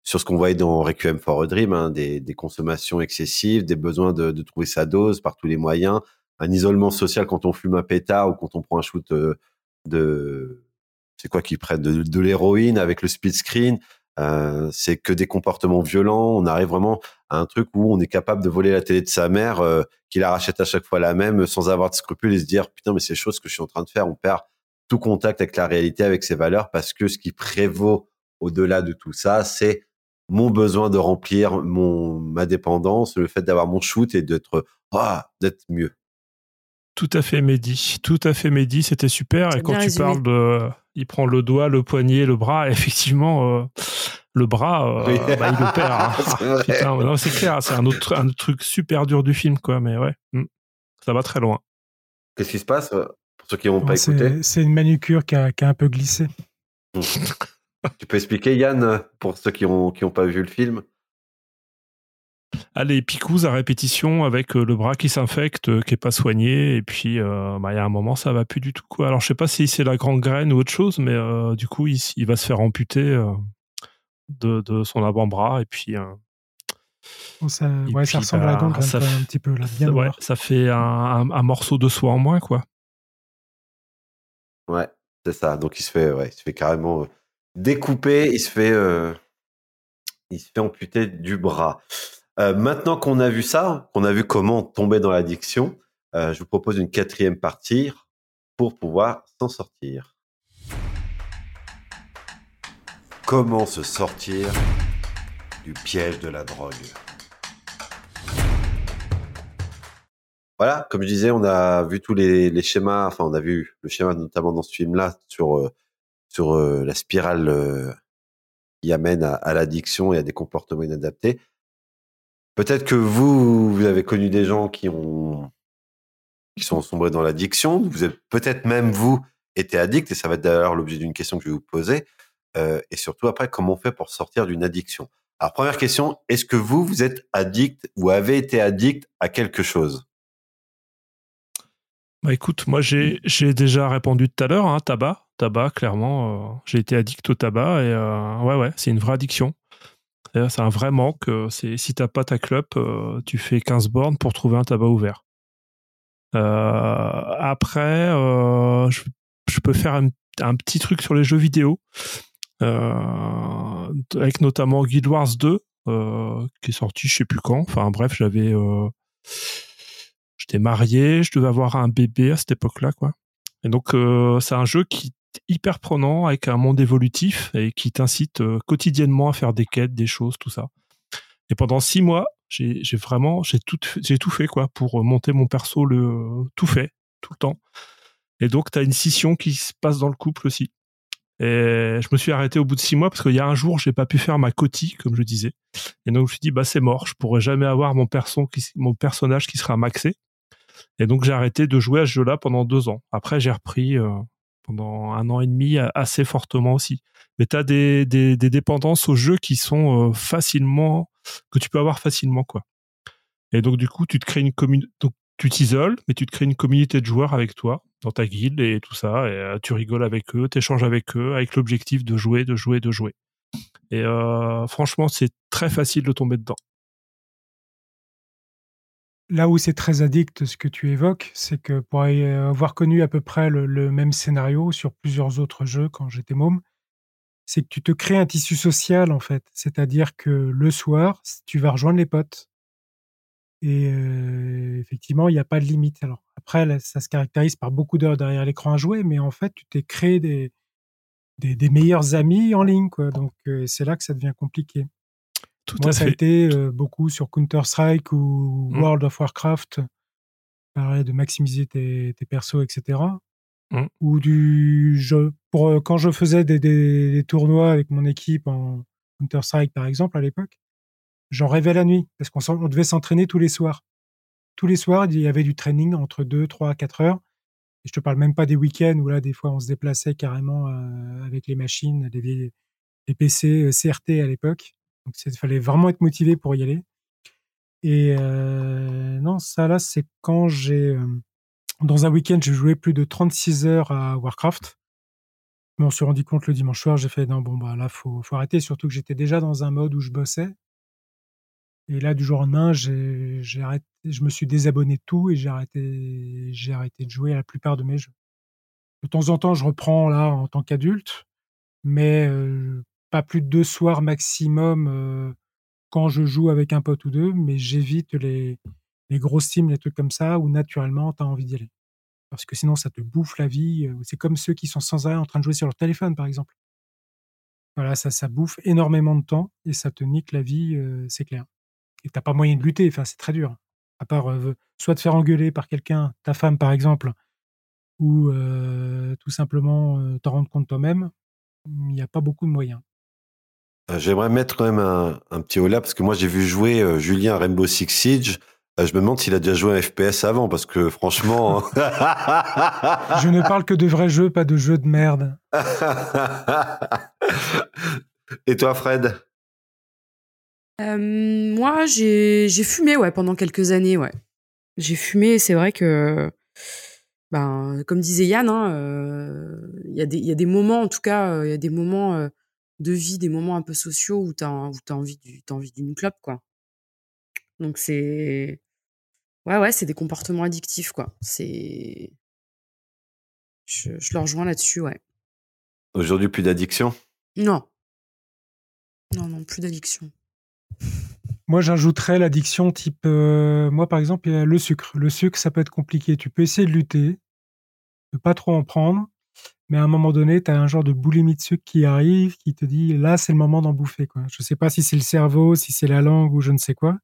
sur ce qu'on voyait dans Requiem for a Dream, hein, des, des consommations excessives, des besoins de, de trouver sa dose par tous les moyens, un isolement social quand on fume un pétard ou quand on prend un shoot euh, de c'est quoi qu'ils prennent de, de l'héroïne avec le split screen. Euh, c'est que des comportements violents. On arrive vraiment à un truc où on est capable de voler la télé de sa mère, euh, qui la rachète à chaque fois la même, sans avoir de scrupules et se dire putain mais c'est chose que je suis en train de faire. On perd tout contact avec la réalité, avec ses valeurs, parce que ce qui prévaut au-delà de tout ça, c'est mon besoin de remplir mon ma dépendance, le fait d'avoir mon shoot et d'être ah, d'être mieux. Tout à fait, Mehdi. Tout à fait, Mehdi. C'était super. Et quand tu résumé. parles de. Il prend le doigt, le poignet, le bras. (laughs) Effectivement, euh, le bras, euh, Oui. bah, il le perd. hein. (laughs) C'est clair. C'est un autre, un autre truc super dur du film, quoi. Mais ouais, hmm. ça va très loin. Qu'est-ce qui se passe euh, pour ceux qui n'ont pas C'est- écouté? C'est une manucure qui a, qui a un peu glissé. Tu peux expliquer Yann pour ceux qui ont qui ont pas vu le film? Allez, picouse à répétition avec euh, le bras qui s'infecte, euh, qui est pas soigné, et puis euh, bah, il y a un moment ça va plus du tout quoi. Alors je sais pas si c'est la grande graine ou autre chose, mais euh, du coup il, il va se faire amputer euh, de, de son avant-bras et puis euh, Bon, ça, Et ouais, puis, ça ressemble à bah, la gangrène ça quand même, fait- un petit peu là, bien ouais, ça fait un, un- un morceau de soie en moins quoi. Ouais, c'est ça. Donc il se fait ouais, il se fait carrément découper, il se fait euh, il se fait amputer du bras. Euh, maintenant qu'on a vu ça, qu'on a vu comment tomber dans l'addiction, euh, je vous propose une quatrième partie pour pouvoir s'en sortir. Comment se sortir du piège de la drogue? Voilà, comme je disais, on a vu tous les, les schémas, enfin on a vu le schéma notamment dans ce film-là sur sur euh, la spirale euh, qui amène à, l'addiction et à des comportements inadaptés. Peut-être que vous, vous avez connu des gens qui ont qui sont sombrés dans l'addiction. Vous êtes peut-être même vous été addict, et ça va être d'ailleurs l'objet d'une question que je vais vous poser. Euh, et surtout après, comment on fait pour sortir d'une addiction? Alors première question, est-ce que vous vous êtes addict ou avez été addict à quelque chose? Bah écoute, moi j'ai j'ai déjà répondu tout à l'heure, hein, tabac, tabac, clairement, euh, j'ai été addict au tabac et euh, ouais ouais, c'est une vraie addiction. C'est un vrai manque. euh, si t'as pas ta euh, tu fais 15 bornes pour trouver un tabac ouvert. Après, je, peux faire un, petit truc sur les jeux vidéo, avec notamment Guild Wars 2, euh, qui est sorti je sais plus quand. Enfin bref, j'avais j'étais marié, je devais avoir un bébé à cette époque-là, quoi. Et donc, c'est un jeu qui hyper prenant, avec un monde évolutif et qui t'incite euh, quotidiennement à faire des quêtes, des choses, tout ça. Et pendant six mois, j'ai vraiment, j'ai tout, j'ai tout fait, quoi, pour monter mon perso, le tout fait, tout le temps. Et donc, tu as une scission qui se passe dans le couple aussi. Et je me suis arrêté au bout de six mois parce qu'il y a un jour, j'ai pas pu faire ma cotille, comme je disais. Et donc, je me suis dit, bah, c'est mort. Je pourrais jamais avoir mon perso qui, mon personnage qui sera maxé. Et donc, j'ai arrêté de jouer à ce jeu-là pendant deux ans. Après, j'ai repris euh, un an et demi assez fortement aussi. Mais tu as des, des, dépendances aux jeux qui sont euh, facilement, que tu peux avoir facilement, quoi. Et donc, du coup, tu te crées une communauté. Tu t'isoles, mais tu te crées une communauté de joueurs avec toi, dans ta guilde et tout ça. Et euh, tu rigoles avec eux, tu échanges avec eux, avec l'objectif de jouer, de jouer, de jouer. Et euh, franchement, c'est très facile de tomber dedans. Là où c'est très addict, ce que tu évoques, c'est que pour avoir connu à peu près le, même scénario sur plusieurs autres jeux quand j'étais môme, c'est que tu te crées un tissu social en fait. C'est-à-dire que le soir, tu vas rejoindre les potes. Et euh, effectivement, il n'y a pas de limite. Alors après, ça se caractérise par beaucoup d'heures derrière l'écran à jouer, mais en fait, tu t'es créé des, meilleurs amis en ligne. Donc euh, c'est là que ça devient compliqué. Tout Moi, ça a été euh, beaucoup sur Counter-Strike ou Mm. World of Warcraft, pareil, de maximiser tes, tes persos, etc. Mm. Ou du jeu. Pour, euh, quand je faisais des, des- des tournois avec mon équipe en Counter-Strike, par exemple, à l'époque, j'en rêvais la nuit parce qu'on on devait s'entraîner tous les soirs. Tous les soirs, il y avait du training entre 2, 3, 4 heures. Et je te parle même pas des week-ends où là, des fois, on se déplaçait carrément euh, avec les machines, les, les PC euh, CRT à l'époque. Donc, il fallait vraiment être motivé pour y aller. Et euh, non, ça là, c'est quand j'ai dans un week-end, j'ai joué plus de 36 heures à Warcraft. Mais on s'est rendu compte le dimanche soir, j'ai fait non, bon, bah là, faut, faut arrêter. Surtout que j'étais déjà dans un mode où je bossais. Et là, du jour au lendemain, j'ai, arrêté, je me suis désabonné de tout et j'ai arrêté, j'ai arrêté de jouer à la plupart de mes jeux. De temps en temps, je reprends là en tant qu'adulte, mais pas plus de deux soirs maximum quand je joue avec un pote ou deux, mais j'évite les, grosses teams, les trucs comme ça, où naturellement, tu as envie d'y aller. Parce que sinon, ça te bouffe la vie. C'est comme ceux qui sont sans arrêt en train de jouer sur leur téléphone, par exemple. Voilà, ça, ça bouffe énormément de temps et ça te nique la vie, c'est clair et t'as pas moyen de lutter. Enfin, c'est très dur. À part soit te faire engueuler par quelqu'un, ta femme par exemple, ou tout simplement t'en rendre compte toi-même, il n'y a pas beaucoup de moyens. Euh, j'aimerais mettre quand même un, petit haut là parce que moi j'ai vu jouer Julien Rainbow Six Siege. Euh, je me demande s'il a déjà joué un FPS avant parce que franchement. (laughs) je ne parle que de vrais jeux, pas de jeux de merde. Et toi, Fred? Euh, moi, j'ai fumé, ouais, pendant quelques années, ouais. J'ai fumé, c'est vrai que, ben, comme disait Yann, hein, euh, il y, a des, y a des moments, en tout cas, euh, il y a des moments de vie, des moments un peu sociaux où tu as, as, envie d'une clope, quoi. Donc, c'est. Ouais, ouais, c'est des comportements addictifs, quoi. C'est. Je, je le rejoins là-dessus, ouais. Aujourd'hui, plus d'addiction? Non. Non, non, plus d'addiction. Moi, j'ajouterais l'addiction type. Euh, moi, par exemple, il y a le sucre. Le sucre, ça peut être compliqué. Tu peux essayer de lutter, de pas trop en prendre, mais à un moment donné, tu as un genre de boulimie de sucre qui arrive, qui te dit là, c'est le moment d'en bouffer. Je sais pas si c'est le cerveau, si c'est la langue ou je ne sais quoi.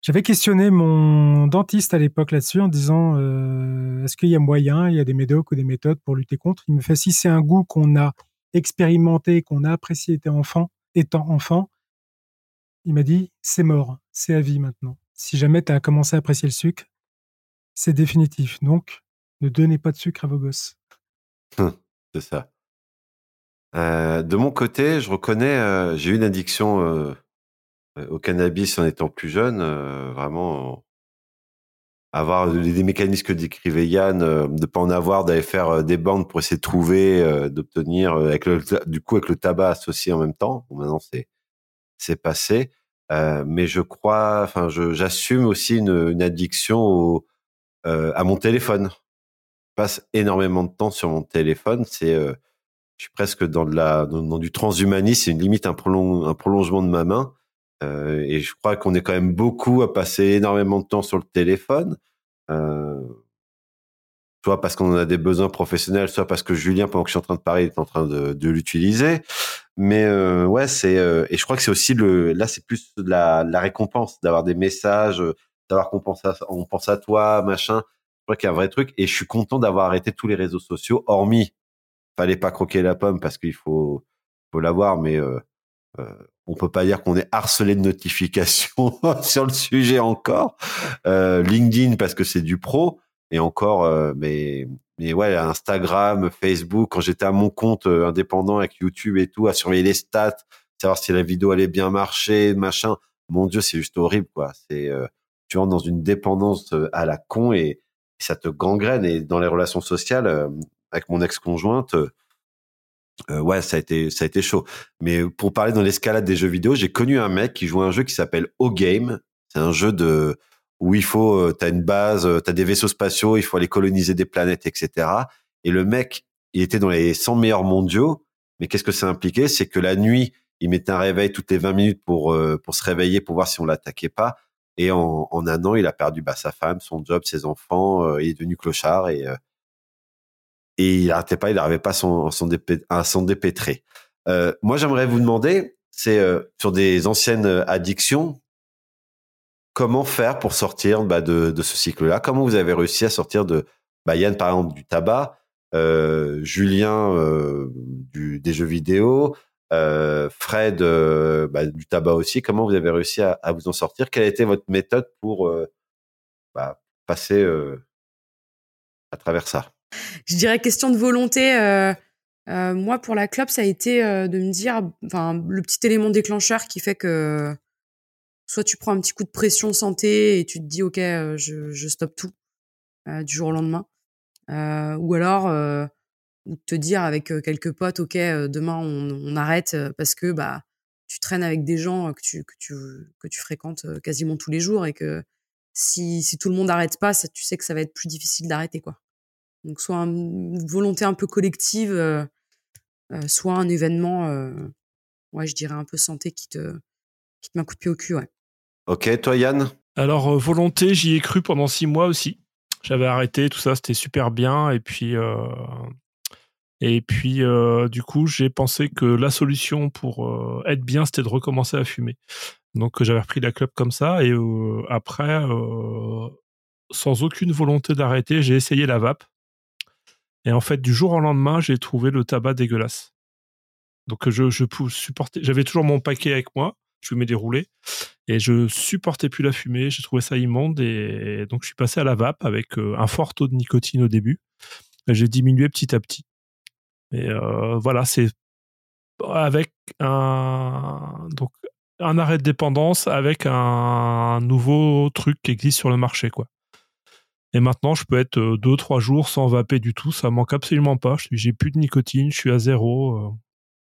J'avais questionné mon dentiste à l'époque là-dessus en disant euh, est-ce qu'il y a moyen, il y a des médocs ou des méthodes pour lutter contre? Il me fait si c'est un goût qu'on a expérimenté, qu'on a apprécié étant enfant, étant enfant, il m'a dit c'est mort, c'est à vie maintenant. Si jamais tu as commencé à apprécier le sucre, c'est définitif. Donc, ne donnez pas de sucre à vos gosses. Hum, c'est ça. Euh, de mon côté, je reconnais, euh, j'ai eu une addiction euh, au cannabis en étant plus jeune, vraiment avoir des mécanismes que décrivait Yann, de pas en avoir, d'aller faire des bandes pour essayer de trouver, d'obtenir, du coup avec le tabac associé en même temps. maintenant c'est c'est passé. Mais je crois, enfin, j'assume aussi une, addiction à mon téléphone. Passe énormément de temps sur mon téléphone. C'est, euh, je suis presque dans la, dans, du transhumanisme. C'est une limite, un, prolong, un prolongement de ma main. Euh, et je crois qu'on est quand même beaucoup à passer énormément de temps sur le téléphone. Euh, soit parce qu'on a des besoins professionnels, soit parce que Julien, pendant que je suis en train de parler, est en train de, l'utiliser. Mais ouais, c'est et je crois que c'est aussi le là, c'est plus la, la récompense d'avoir des messages, d'avoir qu'on pense à, on pense à toi, machin. Je crois qu'il y a un vrai truc et je suis content d'avoir arrêté tous les réseaux sociaux, hormis fallait pas croquer la pomme parce qu'il faut faut l'avoir, mais euh, euh, on peut pas dire qu'on est harcelé de notifications (laughs) sur le sujet encore. Euh, LinkedIn parce que c'est du pro et encore, euh, mais mais ouais, Instagram, Facebook, quand j'étais à mon compte euh, indépendant avec YouTube et tout, à surveiller les stats, savoir si la vidéo allait bien marcher, machin. Mon Dieu, c'est juste horrible, quoi. C'est euh, tu rentres dans une dépendance à la con et, ça te gangrène. Et dans les relations sociales, avec mon ex-conjointe, ouais, ça a été ça a été chaud. Mais pour parler dans l'escalade des jeux vidéo, j'ai connu un mec qui jouait un jeu qui s'appelle O-Game. C'est un jeu de où il faut, euh, tu as une base, euh, tu as des vaisseaux spatiaux, il faut aller coloniser des planètes, etc. Et le mec, il était dans les 100 meilleurs mondiaux, mais qu'est-ce que ça impliquait? C'est que la nuit, il mettait un réveil toutes les 20 minutes pour, euh, pour se réveiller, pour voir si on l'attaquait pas. Et en, un an, il a perdu bah, sa femme, son job, ses enfants, il est devenu clochard et, et il n'arrêtait pas, il n'arrivait pas à s'en dépêtrer. Euh, moi, j'aimerais vous demander, c'est sur des anciennes addictions, comment faire pour sortir bah, de, ce cycle-là? Comment vous avez réussi à sortir de bah, Yann, par exemple, du tabac, euh, Julien euh, des jeux vidéo, euh, Fred euh, bah, du tabac aussi. Comment vous avez réussi à, vous en sortir? Quelle a été votre méthode pour euh, bah, passer à travers ça? Je dirais question de volonté. moi, pour la club, ça a été de me dire, le petit élément déclencheur qui fait que soit tu prends un petit coup de pression santé et tu te dis, ok, je stoppe tout du jour au lendemain, ou alors ou te dire avec quelques potes, ok, demain on, on arrête parce que bah tu traînes avec des gens que tu que tu que tu fréquentes quasiment tous les jours et que si si tout le monde n'arrête pas, ça, tu sais que ça va être plus difficile d'arrêter quoi. Donc soit une volonté un peu collective, euh, soit un événement, euh, ouais, je dirais un peu santé qui te qui te met un coup de pied au cul, ouais. Ok, toi Yann? Alors volonté, j'y ai cru pendant six mois aussi. J'avais arrêté, tout ça, c'était super bien. Et puis, euh, et puis, euh, du coup, j'ai pensé que la solution pour euh, être bien, c'était de recommencer à fumer. Donc, j'avais repris la clope comme ça. Et euh, après, sans aucune volonté d'arrêter, j'ai essayé la vape. Et en fait, du jour au lendemain, j'ai trouvé le tabac dégueulasse. Donc, je, je supportais. J'avais toujours mon paquet avec moi. Je me déroulé et je supportais plus la fumée. J'ai trouvé ça immonde et donc je suis passé à la vape avec un fort taux de nicotine au début. J'ai diminué petit à petit. Et euh, voilà, c'est avec un donc un arrêt de dépendance avec un nouveau truc qui existe sur le marché, quoi. Et maintenant, je peux être euh, deux, trois jours sans vaper du tout. Ça manque absolument pas. J'ai plus de nicotine. Je suis à zéro.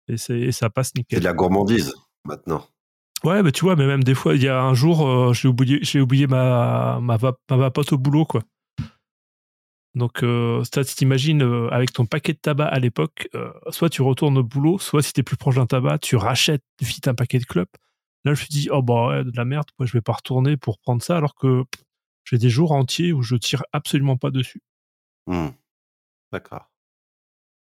Euh, et, et ça passe nickel. C'est de la gourmandise maintenant. Ouais, mais tu vois, mais même des fois, il y a un jour, j'ai oublié, j'ai oublié ma, ma, ma vapote au boulot, quoi. Donc, euh, tu t'imagines, euh, avec ton paquet de tabac à l'époque, euh, soit tu retournes au boulot, soit si t'es plus proche d'un tabac, tu rachètes vite un paquet de clopes. Là, je me suis dit, oh bah ouais, de la merde, moi je vais pas retourner pour prendre ça, alors que j'ai des jours entiers où je tire absolument pas dessus. Mmh. D'accord.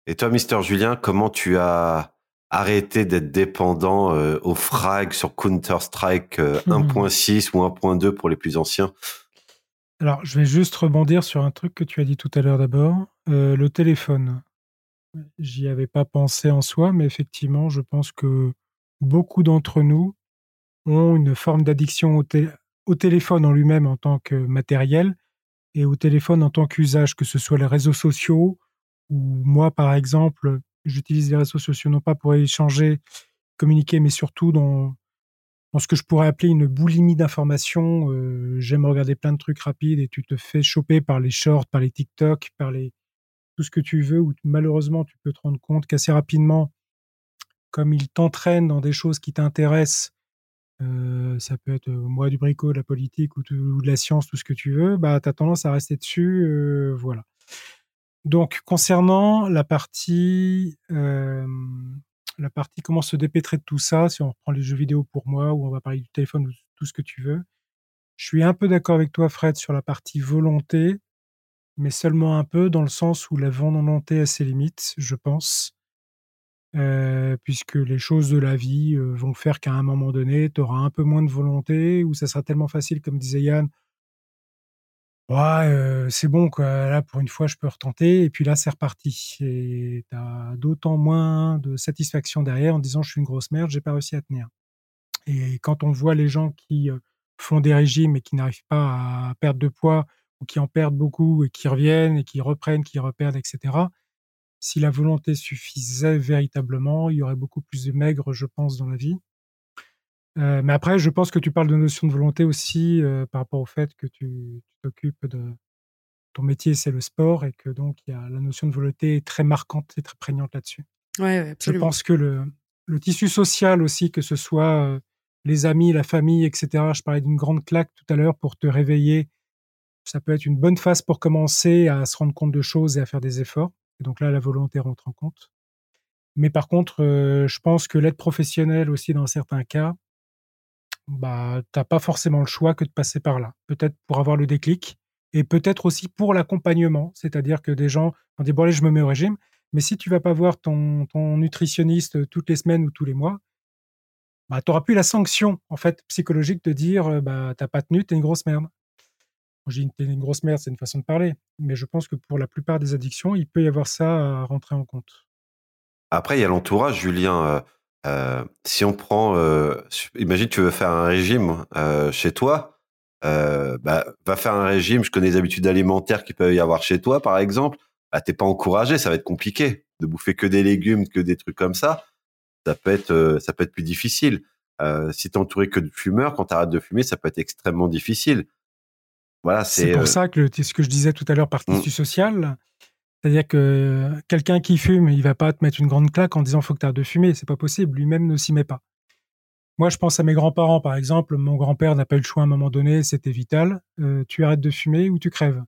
Et toi, Mister Julien, comment tu as arrêté d'être dépendant euh, au frag sur Counter-Strike 1.6 mmh. ou 1.2 pour les plus anciens? Alors, je vais juste rebondir sur un truc que tu as dit tout à l'heure d'abord, euh, le téléphone. J'y avais pas pensé en soi, mais effectivement, je pense que beaucoup d'entre nous ont une forme d'addiction au, téléphone en lui-même en tant que matériel et au téléphone en tant qu'usage, que ce soit les réseaux sociaux ou moi, par exemple, j'utilise les réseaux sociaux non pas pour échanger, communiquer, mais surtout dans dans ce que je pourrais appeler une boulimie d'informations. Euh, j'aime regarder plein de trucs rapides et tu te fais choper par les shorts, par les TikTok, par les tout ce que tu veux, où malheureusement tu peux te rendre compte qu'assez rapidement, comme ils t'entraînent dans des choses qui t'intéressent, euh, ça peut être euh, moi du bricot, de la politique ou, de la science, tout ce que tu veux, bah tu as tendance à rester dessus, voilà. Donc concernant la partie la partie comment se dépêtrer de tout ça, si on reprend les jeux vidéo pour moi, ou on va parler du téléphone ou tout ce que tu veux. Je suis un peu d'accord avec toi, Fred, sur la partie volonté, mais seulement un peu dans le sens où la volonté a ses limites, je pense. Euh, puisque les choses de la vie euh, vont faire qu'à un moment donné, tu auras un peu moins de volonté, ou ça sera tellement facile, comme disait Yann, Ouais, c'est bon quoi, là pour une fois je peux retenter et puis là c'est reparti et tu as d'autant moins de satisfaction derrière en disant: «Je suis une grosse merde, j'ai pas réussi à tenir» et quand on voit les gens qui, font des régimes et qui n'arrivent pas à perdre de poids ou qui en perdent beaucoup et qui reviennent et qui reprennent, qui reperdent etc. si la volonté suffisait véritablement, il y aurait beaucoup plus de maigres, je pense, dans la vie. Euh, mais après, je pense que tu parles de notion de volonté aussi euh, par rapport au fait que tu t'occupes de ton métier, c'est le sport, et que donc il y a la notion de volonté est très marquante et très prégnante là-dessus. Ouais, je pense que le, le, tissu social aussi, que ce soit euh, les amis, la famille, etc. Je parlais d'une grande claque tout à l'heure pour te réveiller. Ça peut être une bonne phase pour commencer à se rendre compte de choses et à faire des efforts. Et donc là, la volonté rentre en compte. Mais par contre, je pense que l'aide professionnelle aussi, dans certains cas, bah, t'as pas forcément le choix que de passer par là. Peut-être pour avoir le déclic et peut-être aussi pour l'accompagnement. C'est-à-dire que des gens vont dire, bon, allez, je me mets au régime. Mais si tu vas pas voir ton, ton nutritionniste toutes les semaines ou tous les mois, bah, tu n'auras plus la sanction en fait psychologique de dire, bah, t'as pas tenu, t'es une grosse merde. J'ai une, une grosse merde, c'est une façon de parler. Mais je pense que pour la plupart des addictions, il peut y avoir ça à rentrer en compte. Après, il y a l'entourage, Julien. Euh, si on prend, euh, imagine tu veux faire un régime euh, chez toi, euh, bah, va faire un régime. Je connais les habitudes alimentaires qu'il peut y avoir chez toi, par exemple. Bah, t'es pas encouragé, ça va être compliqué de bouffer que des légumes, que des trucs comme ça. Ça peut être, ça peut être plus difficile. Si t'es entouré que de fumeurs, quand t'arrêtes de fumer, ça peut être extrêmement difficile. Voilà, c'est pour ça que le- ce que je disais tout à l'heure par tissu social, c'est-à-dire que quelqu'un qui fume, il va pas te mettre une grande claque en disant faut que tu arrêtes de fumer, c'est pas possible, lui-même ne s'y met pas. Moi, je pense à mes grands-parents, par exemple. Mon grand-père n'a pas eu le choix à un moment donné, c'était vital. Euh, tu arrêtes de fumer ou tu crèves?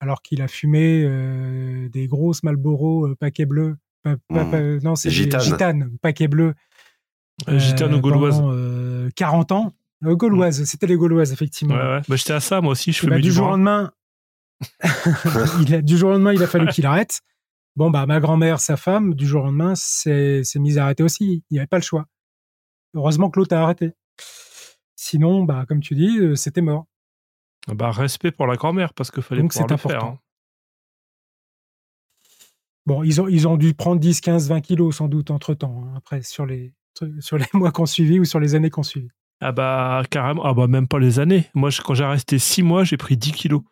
Alors qu'il a fumé euh, des grosses Marlboro euh, paquets bleus. Pas- pas- Mm. pas- non, c'est Gitane. gitanes, paquets bleus. Euh, gitane ou gauloise. pendant, euh, 40 ans. Euh, gauloise, c'était les gauloises, effectivement. Ouais, ouais. Bah, j'étais à ça, moi aussi. Je Et fumais bah, du du jour au lendemain, (laughs) il a, du jour au lendemain, il a fallu qu'il arrête. Bon, bah, ma grand-mère, sa femme, du jour au lendemain, s'est mise à arrêter aussi. Il n'y avait pas le choix. Heureusement que l'autre a arrêté. Sinon, bah, comme tu dis, euh, c'était mort. Bah, respect pour la grand-mère, parce qu'il fallait Donc, pouvoir c'est le faire. hein. Bon, ils ont, ils ont dû prendre 10, 15, 20 kilos sans doute entre temps, après, sur les, sur les (laughs) mois qu'on suivi ou sur les années qu'on suivi. Ah bah, carrément. Ah bah, même pas les années. Moi, je- quand j'ai resté 6 mois, j'ai pris 10 kilos.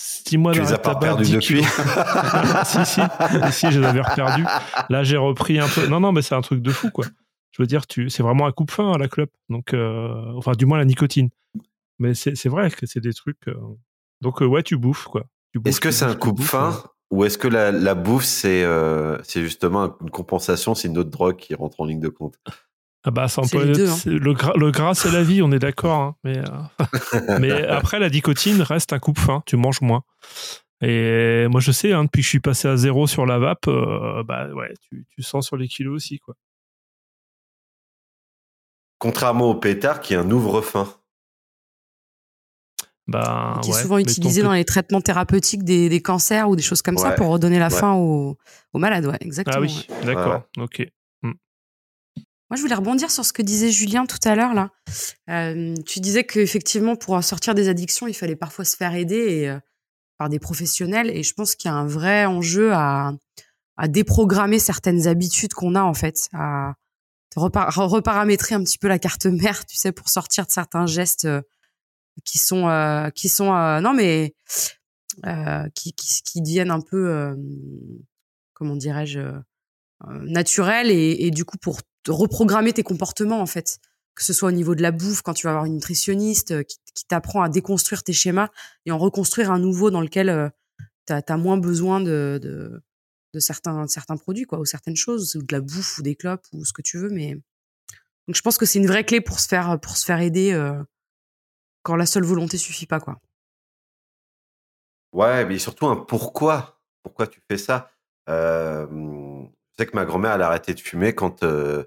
6 mois Tu les as pas tabac, perdus 10 depuis. (laughs) si, si. Si, je les avais reperdus. Là, j'ai repris un peu. Non, non, mais c'est un truc de fou, quoi. Je veux dire, tu... c'est vraiment un coupe-fin à la clope. Donc, euh, enfin, du moins la nicotine. Mais c'est c'est vrai que c'est des trucs. euh, Donc, euh, ouais, tu bouffes, quoi. Tu bouffes, Est-ce que c'est un coupe fin ouais. ou est-ce que la, la bouffe c'est c'est justement une compensation, c'est une autre drogue qui rentre en ligne de compte? Ah bah, ça, peut- deux, hein. c'est- le, gras, le gras, c'est la vie, on est d'accord. hein, mais, euh, (laughs) mais après, la nicotine reste un coupe-fin. Tu manges moins. Et moi, je sais, hein, depuis que je suis passé à zéro sur la vape, euh, bah ouais, tu, tu sens sur les kilos aussi, quoi. Contrairement au pétard qui est un ouvre-fin. Bah, qui est ouais, souvent ton utilisé dans les traitements thérapeutiques des, des cancers ou des choses comme ça pour redonner la Ouais. fin aux, aux malades. Ouais, exactement. Ah oui, ouais. d'accord, ok. Moi, je voulais rebondir sur ce que disait Julien tout à l'heure. là. Euh, tu disais qu'effectivement, pour en sortir des addictions, il fallait parfois se faire aider et, euh, par des professionnels. Et je pense qu'il y a un vrai enjeu à, à déprogrammer certaines habitudes qu'on a, en fait, à repar- reparamétrer un petit peu la carte mère, tu sais, pour sortir de certains gestes euh, qui sont, euh, qui sont euh, non, mais qui, qui, qui deviennent un peu, comment dirais-je, naturels et, et du coup pour te reprogrammer tes comportements en fait. Que ce soit au niveau de la bouffe quand tu vas avoir une nutritionniste euh, qui, t'apprend à déconstruire tes schémas et en reconstruire un nouveau dans lequel tu as, moins besoin de, de, de certains, de produits quoi ou certaines choses ou de la bouffe ou des clopes ou ce que tu veux mais donc je pense que c'est une vraie clé pour se faire aider euh, quand la seule volonté suffit pas quoi. Ouais, mais surtout un pourquoi. Pourquoi tu fais ça? Euh, Je sais que ma grand-mère, elle a arrêté de fumer quand, euh,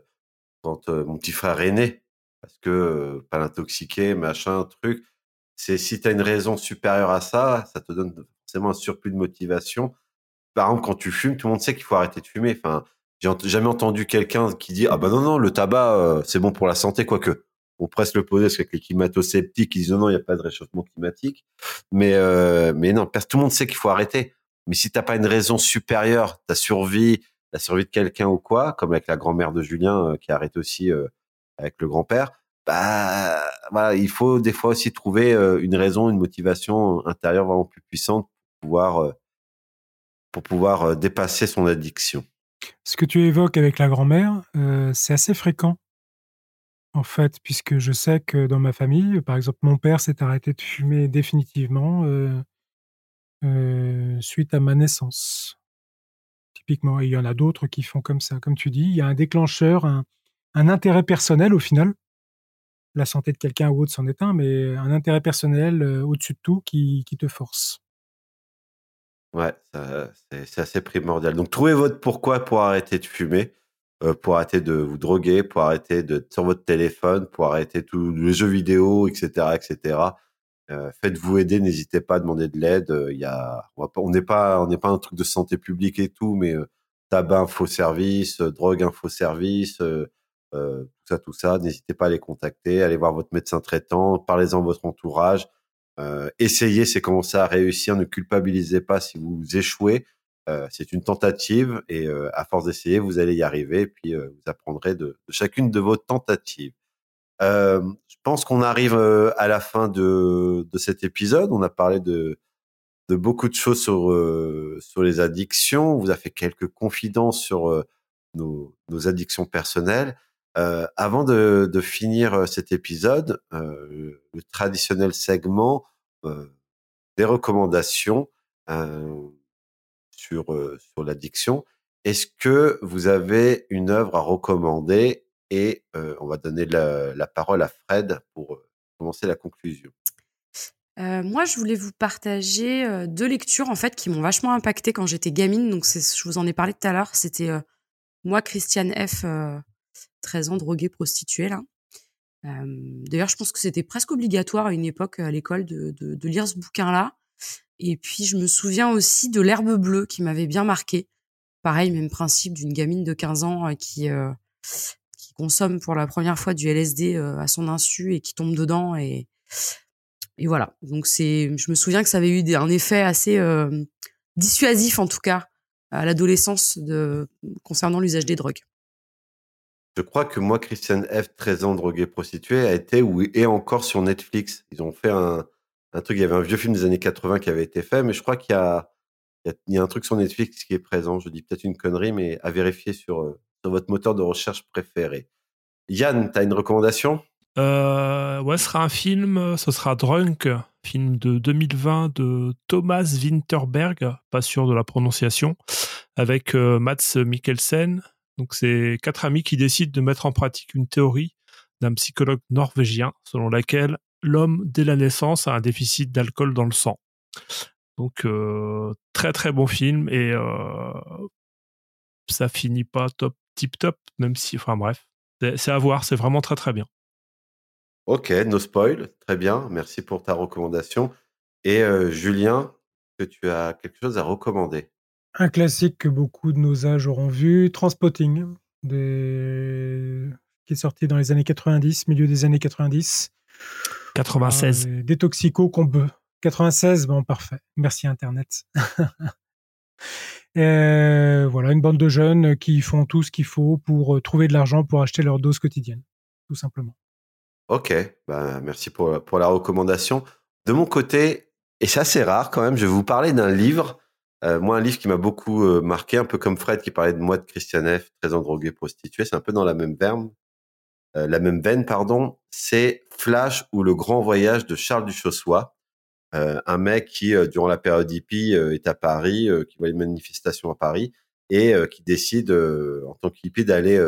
quand mon petit frère est né. Parce que pas l'intoxiquer, machin, truc. C'est si tu as une raison supérieure à ça, ça te donne forcément un surplus de motivation. Par exemple, quand tu fumes, tout le monde sait qu'il faut arrêter de fumer. Enfin, j'ai jamais entendu quelqu'un qui dit ah bah non non le tabac euh, c'est bon pour la santé quoique on presse le poser parce qu'avec les climato-sceptiques ils disent non non il y a pas de réchauffement climatique mais euh, mais non parce que tout le monde sait qu'il faut arrêter mais si t'as pas une raison supérieure ta survie la survie de quelqu'un ou quoi comme avec la grand-mère de Julien euh, qui a arrêté aussi euh, avec le grand-père bah voilà il faut des fois aussi trouver euh, une raison une motivation intérieure vraiment plus puissante pour pouvoir pour pouvoir dépasser son addiction. Ce que tu évoques avec la grand-mère, c'est assez fréquent, en fait, puisque je sais que dans ma famille, par exemple, mon père s'est arrêté de fumer définitivement suite à ma naissance, Et il y en a d'autres qui font comme ça. Comme tu dis, il y a un déclencheur, un, intérêt personnel au final. La santé de quelqu'un ou autre c'en est un, mais un intérêt personnel euh, au-dessus de tout qui, te force. Ouais, c'est assez primordial. Donc, trouvez votre pourquoi pour arrêter de fumer, euh, pour arrêter de vous droguer, pour arrêter de sur votre téléphone, pour arrêter tous les jeux vidéo, etc., etc. Euh, Faites-vous aider, n'hésitez pas à demander de l'aide. Euh, y a, on n'est pas, on n'est pas un truc de santé publique et tout, mais euh, tabac info service, euh, drogue info service, euh, tout ça, tout ça. N'hésitez pas à les contacter, allez voir votre médecin traitant, parlez-en à votre entourage. Essayez, c'est commencer à réussir. Ne culpabilisez pas si vous échouez. C'est une tentative et à force d'essayer, vous allez y arriver. Et puis vous apprendrez de, de, chacune de vos tentatives. Je pense qu'on arrive à la fin de, de cet épisode. On a parlé de, de beaucoup de choses sur sur les addictions. On vous a fait quelques confidences sur nos, nos addictions personnelles. Euh, avant de, de, finir cet épisode, euh, le traditionnel segment euh, des recommandations sur sur l'addiction. Est-ce que vous avez une œuvre à recommander Et on va donner la, parole à Fred pour commencer la conclusion. moi, je voulais vous partager deux lectures en fait qui m'ont vachement impacté quand j'étais gamine. Donc, je vous en ai parlé tout à l'heure. C'était moi, Christiane F. 13 ans, droguée, prostituée. D'ailleurs, je pense que c'était presque obligatoire à une époque à l'école de, de, lire ce bouquin-là. Et puis, je me souviens aussi de l'herbe bleue qui m'avait bien marqué. Pareil, même principe d'une gamine de 15 ans qui consomme pour la première fois du LSD euh, à son insu et qui tombe dedans. Et, et voilà. Donc, c'est, je me souviens que ça avait eu un effet assez dissuasif, en tout cas, à l'adolescence concernant l'usage des drogues. Je crois que moi, Christian F., 13 ans, drogué prostituée, a été ou est encore sur Netflix. Ils ont fait un, un truc, il y avait un vieux film des années 80 qui avait été fait, mais je crois qu'il y a, il y a, un truc sur Netflix qui est présent. Je dis peut-être une connerie, mais à vérifier sur, euh, sur votre moteur de recherche préféré. Yann, tu as une recommandation? Euh, Ouais, ce sera un film, ce sera Drunk, film de 2020 de Thomas Winterberg, pas sûr de la prononciation, avec euh, Mats Mikkelsen, donc c'est quatre amis qui décident de mettre en pratique une théorie d'un psychologue norvégien selon laquelle l'homme dès la naissance a un déficit d'alcool dans le sang. Donc euh, très très bon film et euh, ça finit pas top tip top même si enfin bref c'est à voir c'est vraiment très très bien. Ok no spoil très bien merci pour ta recommandation et euh, Julien que tu as quelque chose à recommander? Un classique que beaucoup de nos âges auront vu, Transpotting, des... qui est sorti dans les années 90, milieu des années 90. 96. Euh, des toxicos qu'on peut. 96, bon, parfait. Merci Internet. (laughs) Et voilà, une bande de jeunes qui font tout ce qu'il faut pour euh, trouver de l'argent pour acheter leur dose quotidienne, tout simplement. Ok, bah, merci pour, la recommandation. De mon côté, et c'est assez rare quand même, je vais vous parler d'un livre euh, moi, un livre qui m'a beaucoup euh, marqué, un peu comme Fred qui parlait de moi de Christian F, 13 ans drogué prostitué, c'est un peu dans la même euh, la même veine, pardon. C'est Flash ou le grand voyage de Charles Duchossois, un mec qui, durant la période hippie, est à Paris, qui voit une manifestation à Paris et qui décide, en tant qu'hippie, d'aller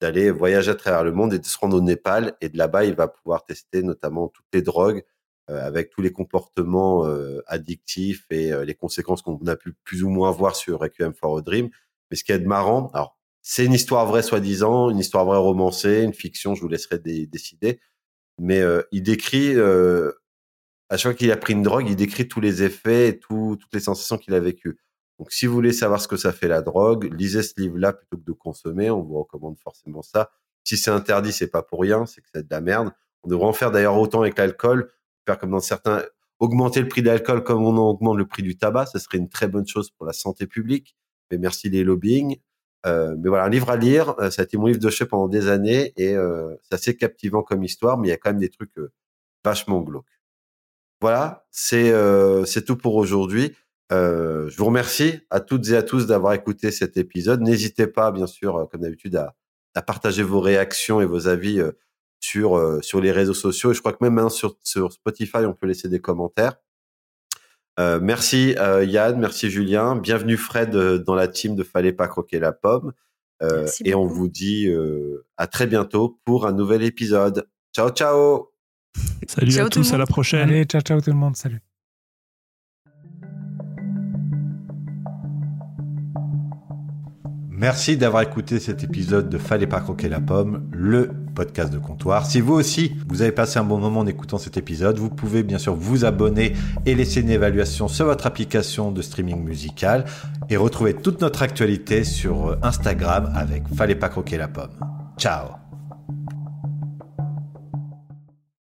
d'aller voyager à travers le monde et de se rendre au Népal. Et de là-bas, il va pouvoir tester notamment toutes les drogues euh, avec tous les comportements euh, addictifs et euh, les conséquences qu'on a pu plus ou moins voir sur Requiem for a Dream. Mais ce qui est marrant, alors c'est une histoire vraie soi-disant, une histoire vraie romancée, une fiction, je vous laisserai décider. Mais il décrit, à chaque fois qu'il a pris une drogue, il décrit tous les effets et tout, toutes les sensations qu'il a vécues. Donc si vous voulez savoir ce que ça fait la drogue, lisez ce livre-là plutôt que de consommer. On vous recommande forcément ça. Si c'est interdit, c'est pas pour rien, c'est que c'est de la merde. On devrait en faire d'ailleurs autant avec l'alcool faire comme dans certains, augmenter le prix de l'alcool comme on augmente le prix du tabac, ce serait une très bonne chose pour la santé publique. Mais merci les lobbying. Euh, mais voilà, un livre à lire, euh, ça a été mon livre de chevet pendant des années et euh, c'est assez captivant comme histoire, mais il y a quand même des trucs euh, vachement glauques. Voilà, c'est euh, tout pour aujourd'hui. je vous remercie à toutes et à tous d'avoir écouté cet épisode. N'hésitez pas, bien sûr, comme d'habitude, à, à, partager vos réactions et vos avis sur euh, sur les réseaux sociaux. Et je crois que même maintenant sur, sur Spotify, on peut laisser des commentaires. Euh, merci euh, Yann, merci Julien, bienvenue Fred dans la team de Fallait pas croquer la pomme. et on vous dit à très bientôt pour un nouvel épisode. Ciao ciao. Salut à tous, à la prochaine. Allez, ciao ciao tout le monde, salut. Merci d'avoir écouté cet épisode de Fallait pas croquer la pomme, le podcast de comptoir. Si vous aussi, vous avez passé un bon moment en écoutant cet épisode, vous pouvez bien sûr vous abonner et laisser une évaluation sur votre application de streaming musical et retrouver toute notre actualité sur Instagram avec Fallait pas croquer la pomme. Ciao